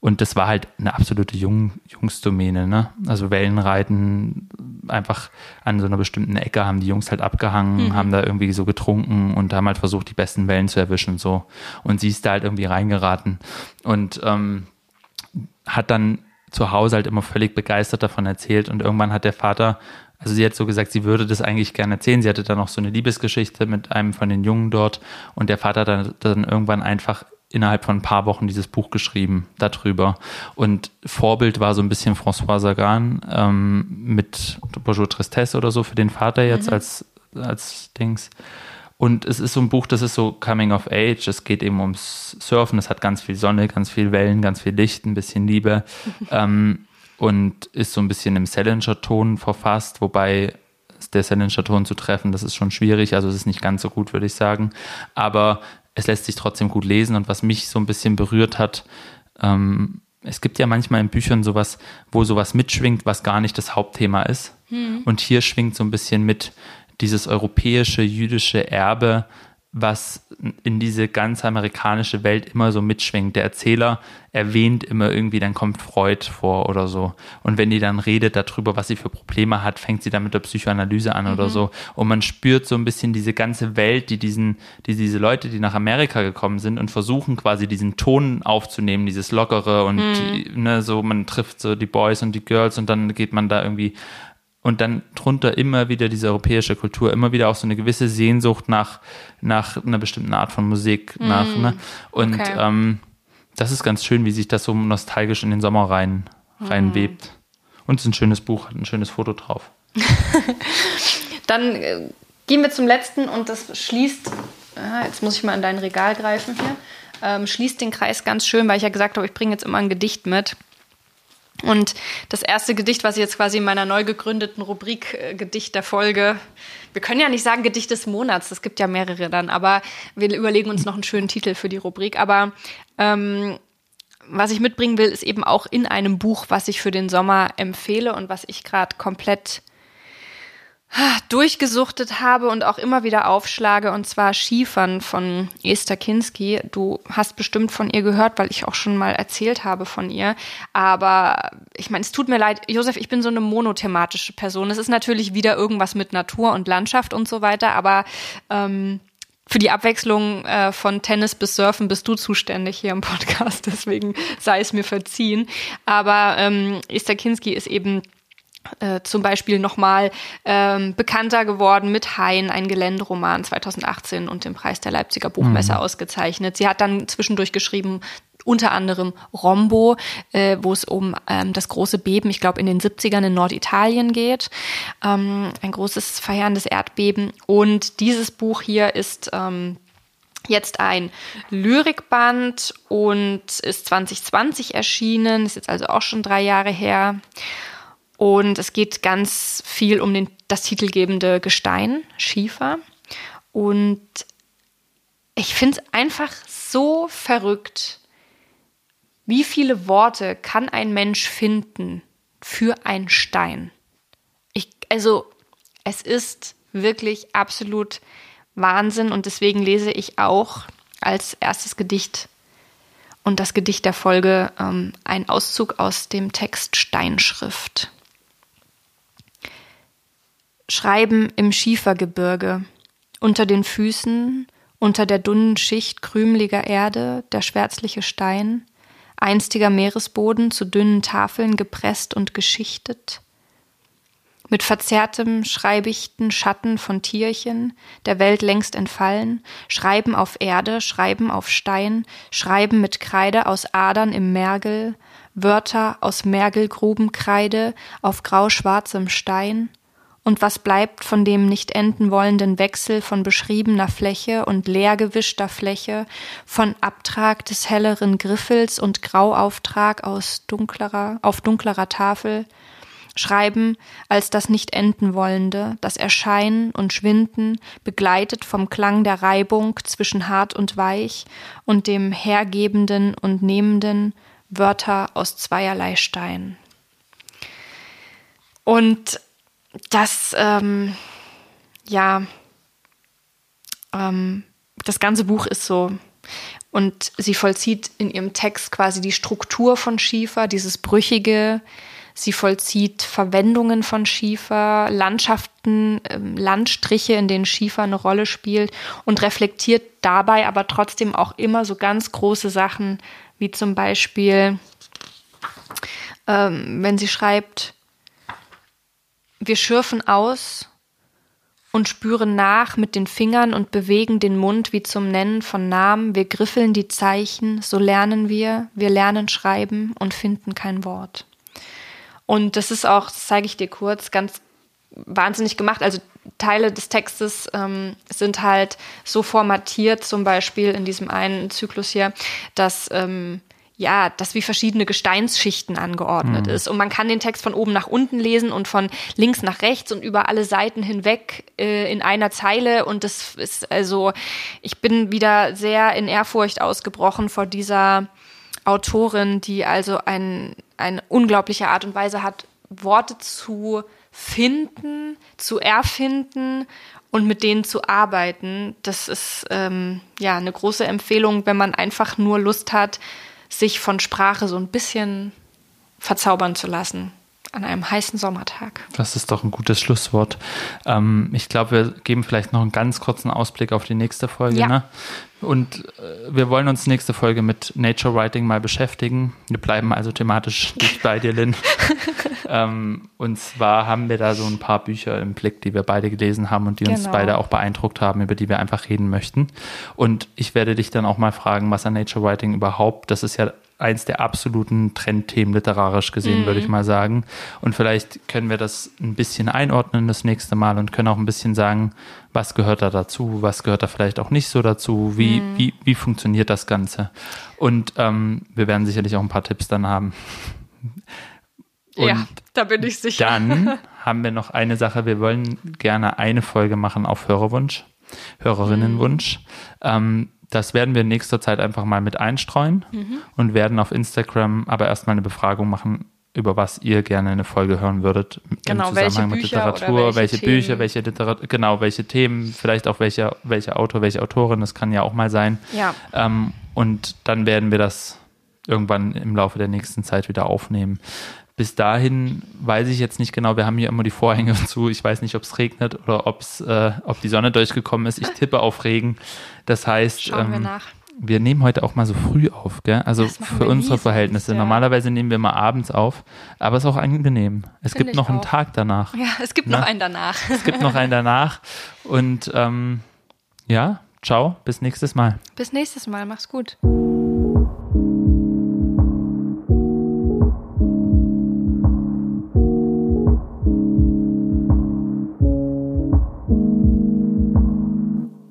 und das war halt eine absolute Jung, Jungsdomäne, ne? Also Wellenreiten, einfach an so einer bestimmten Ecke haben die Jungs halt abgehangen, mhm. haben da irgendwie so getrunken und haben halt versucht, die besten Wellen zu erwischen, so. Und sie ist da halt irgendwie reingeraten und ähm, hat dann zu Hause halt immer völlig begeistert davon erzählt und irgendwann hat der Vater also sie hat so gesagt, sie würde das eigentlich gerne erzählen. Sie hatte dann noch so eine Liebesgeschichte mit einem von den Jungen dort und der Vater hat dann, dann irgendwann einfach innerhalb von ein paar Wochen dieses Buch geschrieben darüber. Und Vorbild war so ein bisschen François Sagan ähm, mit Bonjour Tristesse oder so für den Vater jetzt mhm. als, als Dings. Und es ist so ein Buch, das ist so Coming of Age. Es geht eben ums Surfen. Es hat ganz viel Sonne, ganz viel Wellen, ganz viel Licht, ein bisschen Liebe. ähm, und ist so ein bisschen im Salinger-Ton verfasst, wobei der Salinger-Ton zu treffen, das ist schon schwierig. Also es ist nicht ganz so gut, würde ich sagen. Aber es lässt sich trotzdem gut lesen und was mich so ein bisschen berührt hat, ähm, es gibt ja manchmal in Büchern sowas, wo sowas mitschwingt, was gar nicht das Hauptthema ist. Hm. Und hier schwingt so ein bisschen mit dieses europäische jüdische Erbe, was in diese ganz amerikanische Welt immer so mitschwingt. Der Erzähler erwähnt immer irgendwie, dann kommt Freud vor oder so. Und wenn die dann redet darüber, was sie für Probleme hat, fängt sie dann mit der Psychoanalyse an mhm. oder so. Und man spürt so ein bisschen diese ganze Welt, die diesen, die diese Leute, die nach Amerika gekommen sind und versuchen quasi diesen Ton aufzunehmen, dieses Lockere und mhm. die, ne, so, man trifft so die Boys und die Girls und dann geht man da irgendwie und dann drunter immer wieder diese europäische Kultur, immer wieder auch so eine gewisse Sehnsucht nach, nach einer bestimmten Art von Musik, mm, nach, ne? Und okay. ähm, das ist ganz schön, wie sich das so nostalgisch in den Sommer rein, reinwebt. Mm. Und es ist ein schönes Buch, hat ein schönes Foto drauf. dann äh, gehen wir zum letzten und das schließt, ah, jetzt muss ich mal in dein Regal greifen hier, ähm, schließt den Kreis ganz schön, weil ich ja gesagt habe, ich bringe jetzt immer ein Gedicht mit. Und das erste Gedicht, was ich jetzt quasi in meiner neu gegründeten Rubrik äh, Gedicht der Folge, wir können ja nicht sagen Gedicht des Monats, es gibt ja mehrere dann, aber wir überlegen uns noch einen schönen Titel für die Rubrik. Aber ähm, was ich mitbringen will, ist eben auch in einem Buch, was ich für den Sommer empfehle und was ich gerade komplett durchgesuchtet habe und auch immer wieder aufschlage, und zwar Schiefern von Esther Kinski. Du hast bestimmt von ihr gehört, weil ich auch schon mal erzählt habe von ihr. Aber ich meine, es tut mir leid, Josef, ich bin so eine monothematische Person. Es ist natürlich wieder irgendwas mit Natur und Landschaft und so weiter, aber ähm, für die Abwechslung äh, von Tennis bis Surfen bist du zuständig hier im Podcast, deswegen sei es mir verziehen. Aber ähm, Esther Kinski ist eben äh, zum Beispiel nochmal ähm, bekannter geworden mit Hein, ein Geländeroman 2018 und den Preis der Leipziger Buchmesse mhm. ausgezeichnet. Sie hat dann zwischendurch geschrieben, unter anderem Rombo, äh, wo es um ähm, das große Beben, ich glaube in den 70ern in Norditalien geht. Ähm, ein großes verheerendes Erdbeben. Und dieses Buch hier ist ähm, jetzt ein Lyrikband und ist 2020 erschienen, ist jetzt also auch schon drei Jahre her. Und es geht ganz viel um den, das titelgebende Gestein, Schiefer. Und ich finde es einfach so verrückt, wie viele Worte kann ein Mensch finden für einen Stein? Ich, also, es ist wirklich absolut Wahnsinn und deswegen lese ich auch als erstes Gedicht und das Gedicht der Folge ähm, ein Auszug aus dem Text Steinschrift. Schreiben im Schiefergebirge, unter den Füßen, unter der dünnen Schicht krümeliger Erde, der schwärzliche Stein, einstiger Meeresboden zu dünnen Tafeln gepresst und geschichtet, mit verzerrtem, schreibichten Schatten von Tierchen, der Welt längst entfallen, Schreiben auf Erde, Schreiben auf Stein, Schreiben mit Kreide aus Adern im Mergel, Wörter aus Mergelgrubenkreide auf grauschwarzem Stein, und was bleibt von dem nicht enden wollenden Wechsel von beschriebener Fläche und leergewischter Fläche, von Abtrag des helleren Griffels und Grauauftrag aus dunklerer, auf dunklerer Tafel, Schreiben als das nicht enden wollende, das Erscheinen und Schwinden, begleitet vom Klang der Reibung zwischen hart und weich und dem Hergebenden und Nehmenden, Wörter aus zweierlei Stein. Und das, ähm, ja, ähm, das ganze Buch ist so. Und sie vollzieht in ihrem Text quasi die Struktur von Schiefer, dieses Brüchige, Sie vollzieht Verwendungen von Schiefer, Landschaften, ähm, Landstriche, in denen Schiefer eine Rolle spielt und reflektiert dabei aber trotzdem auch immer so ganz große Sachen, wie zum Beispiel, ähm, wenn sie schreibt, wir schürfen aus und spüren nach mit den Fingern und bewegen den Mund wie zum Nennen von Namen. Wir griffeln die Zeichen, so lernen wir, wir lernen schreiben und finden kein Wort. Und das ist auch, das zeige ich dir kurz, ganz wahnsinnig gemacht. Also Teile des Textes ähm, sind halt so formatiert, zum Beispiel in diesem einen Zyklus hier, dass ähm, ja, das wie verschiedene Gesteinsschichten angeordnet mhm. ist. Und man kann den Text von oben nach unten lesen und von links nach rechts und über alle Seiten hinweg äh, in einer Zeile. Und das ist also, ich bin wieder sehr in Ehrfurcht ausgebrochen vor dieser Autorin, die also ein, eine unglaubliche Art und Weise hat, Worte zu finden, zu erfinden und mit denen zu arbeiten. Das ist ähm, ja eine große Empfehlung, wenn man einfach nur Lust hat, sich von Sprache so ein bisschen verzaubern zu lassen an einem heißen Sommertag. Das ist doch ein gutes Schlusswort. Ähm, ich glaube, wir geben vielleicht noch einen ganz kurzen Ausblick auf die nächste Folge. Ja. Ne? Und äh, wir wollen uns nächste Folge mit Nature Writing mal beschäftigen. Wir bleiben also thematisch dicht bei dir, Lynn. ähm, und zwar haben wir da so ein paar Bücher im Blick, die wir beide gelesen haben und die genau. uns beide auch beeindruckt haben, über die wir einfach reden möchten. Und ich werde dich dann auch mal fragen, was an Nature Writing überhaupt, das ist ja eins der absoluten Trendthemen literarisch gesehen, mhm. würde ich mal sagen. Und vielleicht können wir das ein bisschen einordnen das nächste Mal und können auch ein bisschen sagen, was gehört da dazu, was gehört da vielleicht auch nicht so dazu, wie, mhm. wie, wie funktioniert das Ganze. Und ähm, wir werden sicherlich auch ein paar Tipps dann haben. Und ja, da bin ich sicher. Dann haben wir noch eine Sache, wir wollen gerne eine Folge machen auf Hörerwunsch, Hörerinnenwunsch. Mhm. Ähm, das werden wir in nächster Zeit einfach mal mit einstreuen mhm. und werden auf Instagram aber erstmal eine Befragung machen, über was ihr gerne eine Folge hören würdet genau, im Zusammenhang mit Literatur, welche, welche Bücher, welche Literatur, genau, welche Themen, vielleicht auch welcher welche Autor, welche Autorin, das kann ja auch mal sein. Ja. Ähm, und dann werden wir das irgendwann im Laufe der nächsten Zeit wieder aufnehmen. Bis dahin weiß ich jetzt nicht genau, wir haben hier immer die Vorhänge zu. Ich weiß nicht, ob es regnet oder ob's, äh, ob die Sonne durchgekommen ist. Ich tippe auf Regen. Das heißt, Schauen wir, ähm, nach. Wir nehmen heute auch mal so früh auf, gell? Also für unsere Verhältnisse. Ja. Normalerweise nehmen wir mal abends auf, aber es ist auch angenehm. Es Find gibt noch einen Tag danach. Ja, es gibt ne? noch einen danach. Es gibt noch einen danach. Und ähm, ja, ciao, bis nächstes Mal. Bis nächstes Mal, mach's gut.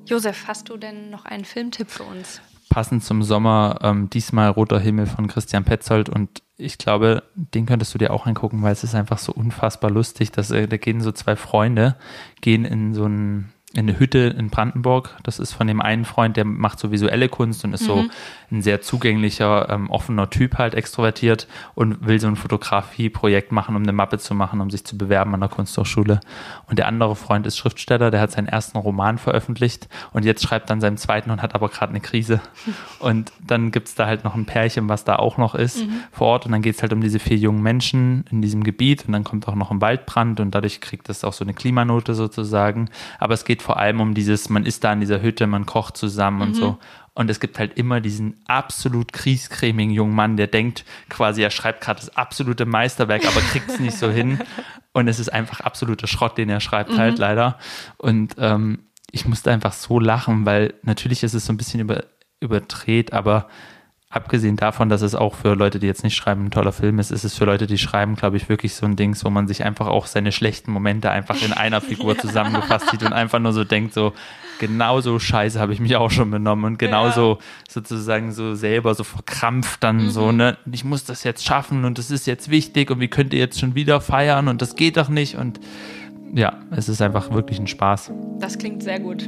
Josef, hast du denn noch einen Filmtipp für uns? Passend zum Sommer, ähm, diesmal Roter Himmel von Christian Petzold und ich glaube, den könntest du dir auch angucken, weil es ist einfach so unfassbar lustig, dass äh, da gehen so zwei Freunde, gehen in so ein in eine Hütte in Brandenburg. Das ist von dem einen Freund, der macht so visuelle Kunst und ist mhm. so ein sehr zugänglicher, ähm, offener Typ halt, extrovertiert und will so ein Fotografieprojekt machen, um eine Mappe zu machen, um sich zu bewerben an der Kunsthochschule. Und der andere Freund ist Schriftsteller, der hat seinen ersten Roman veröffentlicht und jetzt schreibt dann seinen zweiten und hat aber gerade eine Krise. Und dann gibt's da halt noch ein Pärchen, was da auch noch ist mhm. vor Ort und dann geht's halt um diese vier jungen Menschen in diesem Gebiet und dann kommt auch noch ein Waldbrand und dadurch kriegt das auch so eine Klimanote sozusagen. Aber es geht vor allem um dieses, man ist da in dieser Hütte, man kocht zusammen mhm. und so. Und es gibt halt immer diesen absolut kriescremigen jungen Mann, der denkt quasi, er schreibt gerade das absolute Meisterwerk, aber kriegt es nicht so hin. Und es ist einfach absoluter Schrott, den er schreibt mhm. halt leider. Und ähm, ich musste einfach so lachen, weil natürlich ist es so ein bisschen über, überdreht, aber abgesehen davon, dass es auch für Leute, die jetzt nicht schreiben, ein toller Film ist, ist es für Leute, die schreiben, glaube ich, wirklich so ein Ding, wo man sich einfach auch seine schlechten Momente einfach in einer Figur zusammengefasst sieht und einfach nur so denkt, so, genauso scheiße habe ich mich auch schon benommen und genauso ja. sozusagen so selber so verkrampft dann mhm. so, ne, ich muss das jetzt schaffen und das ist jetzt wichtig und wie könnt ihr jetzt schon wieder feiern und das geht doch nicht und ja, es ist einfach wirklich ein Spaß. Das klingt sehr gut.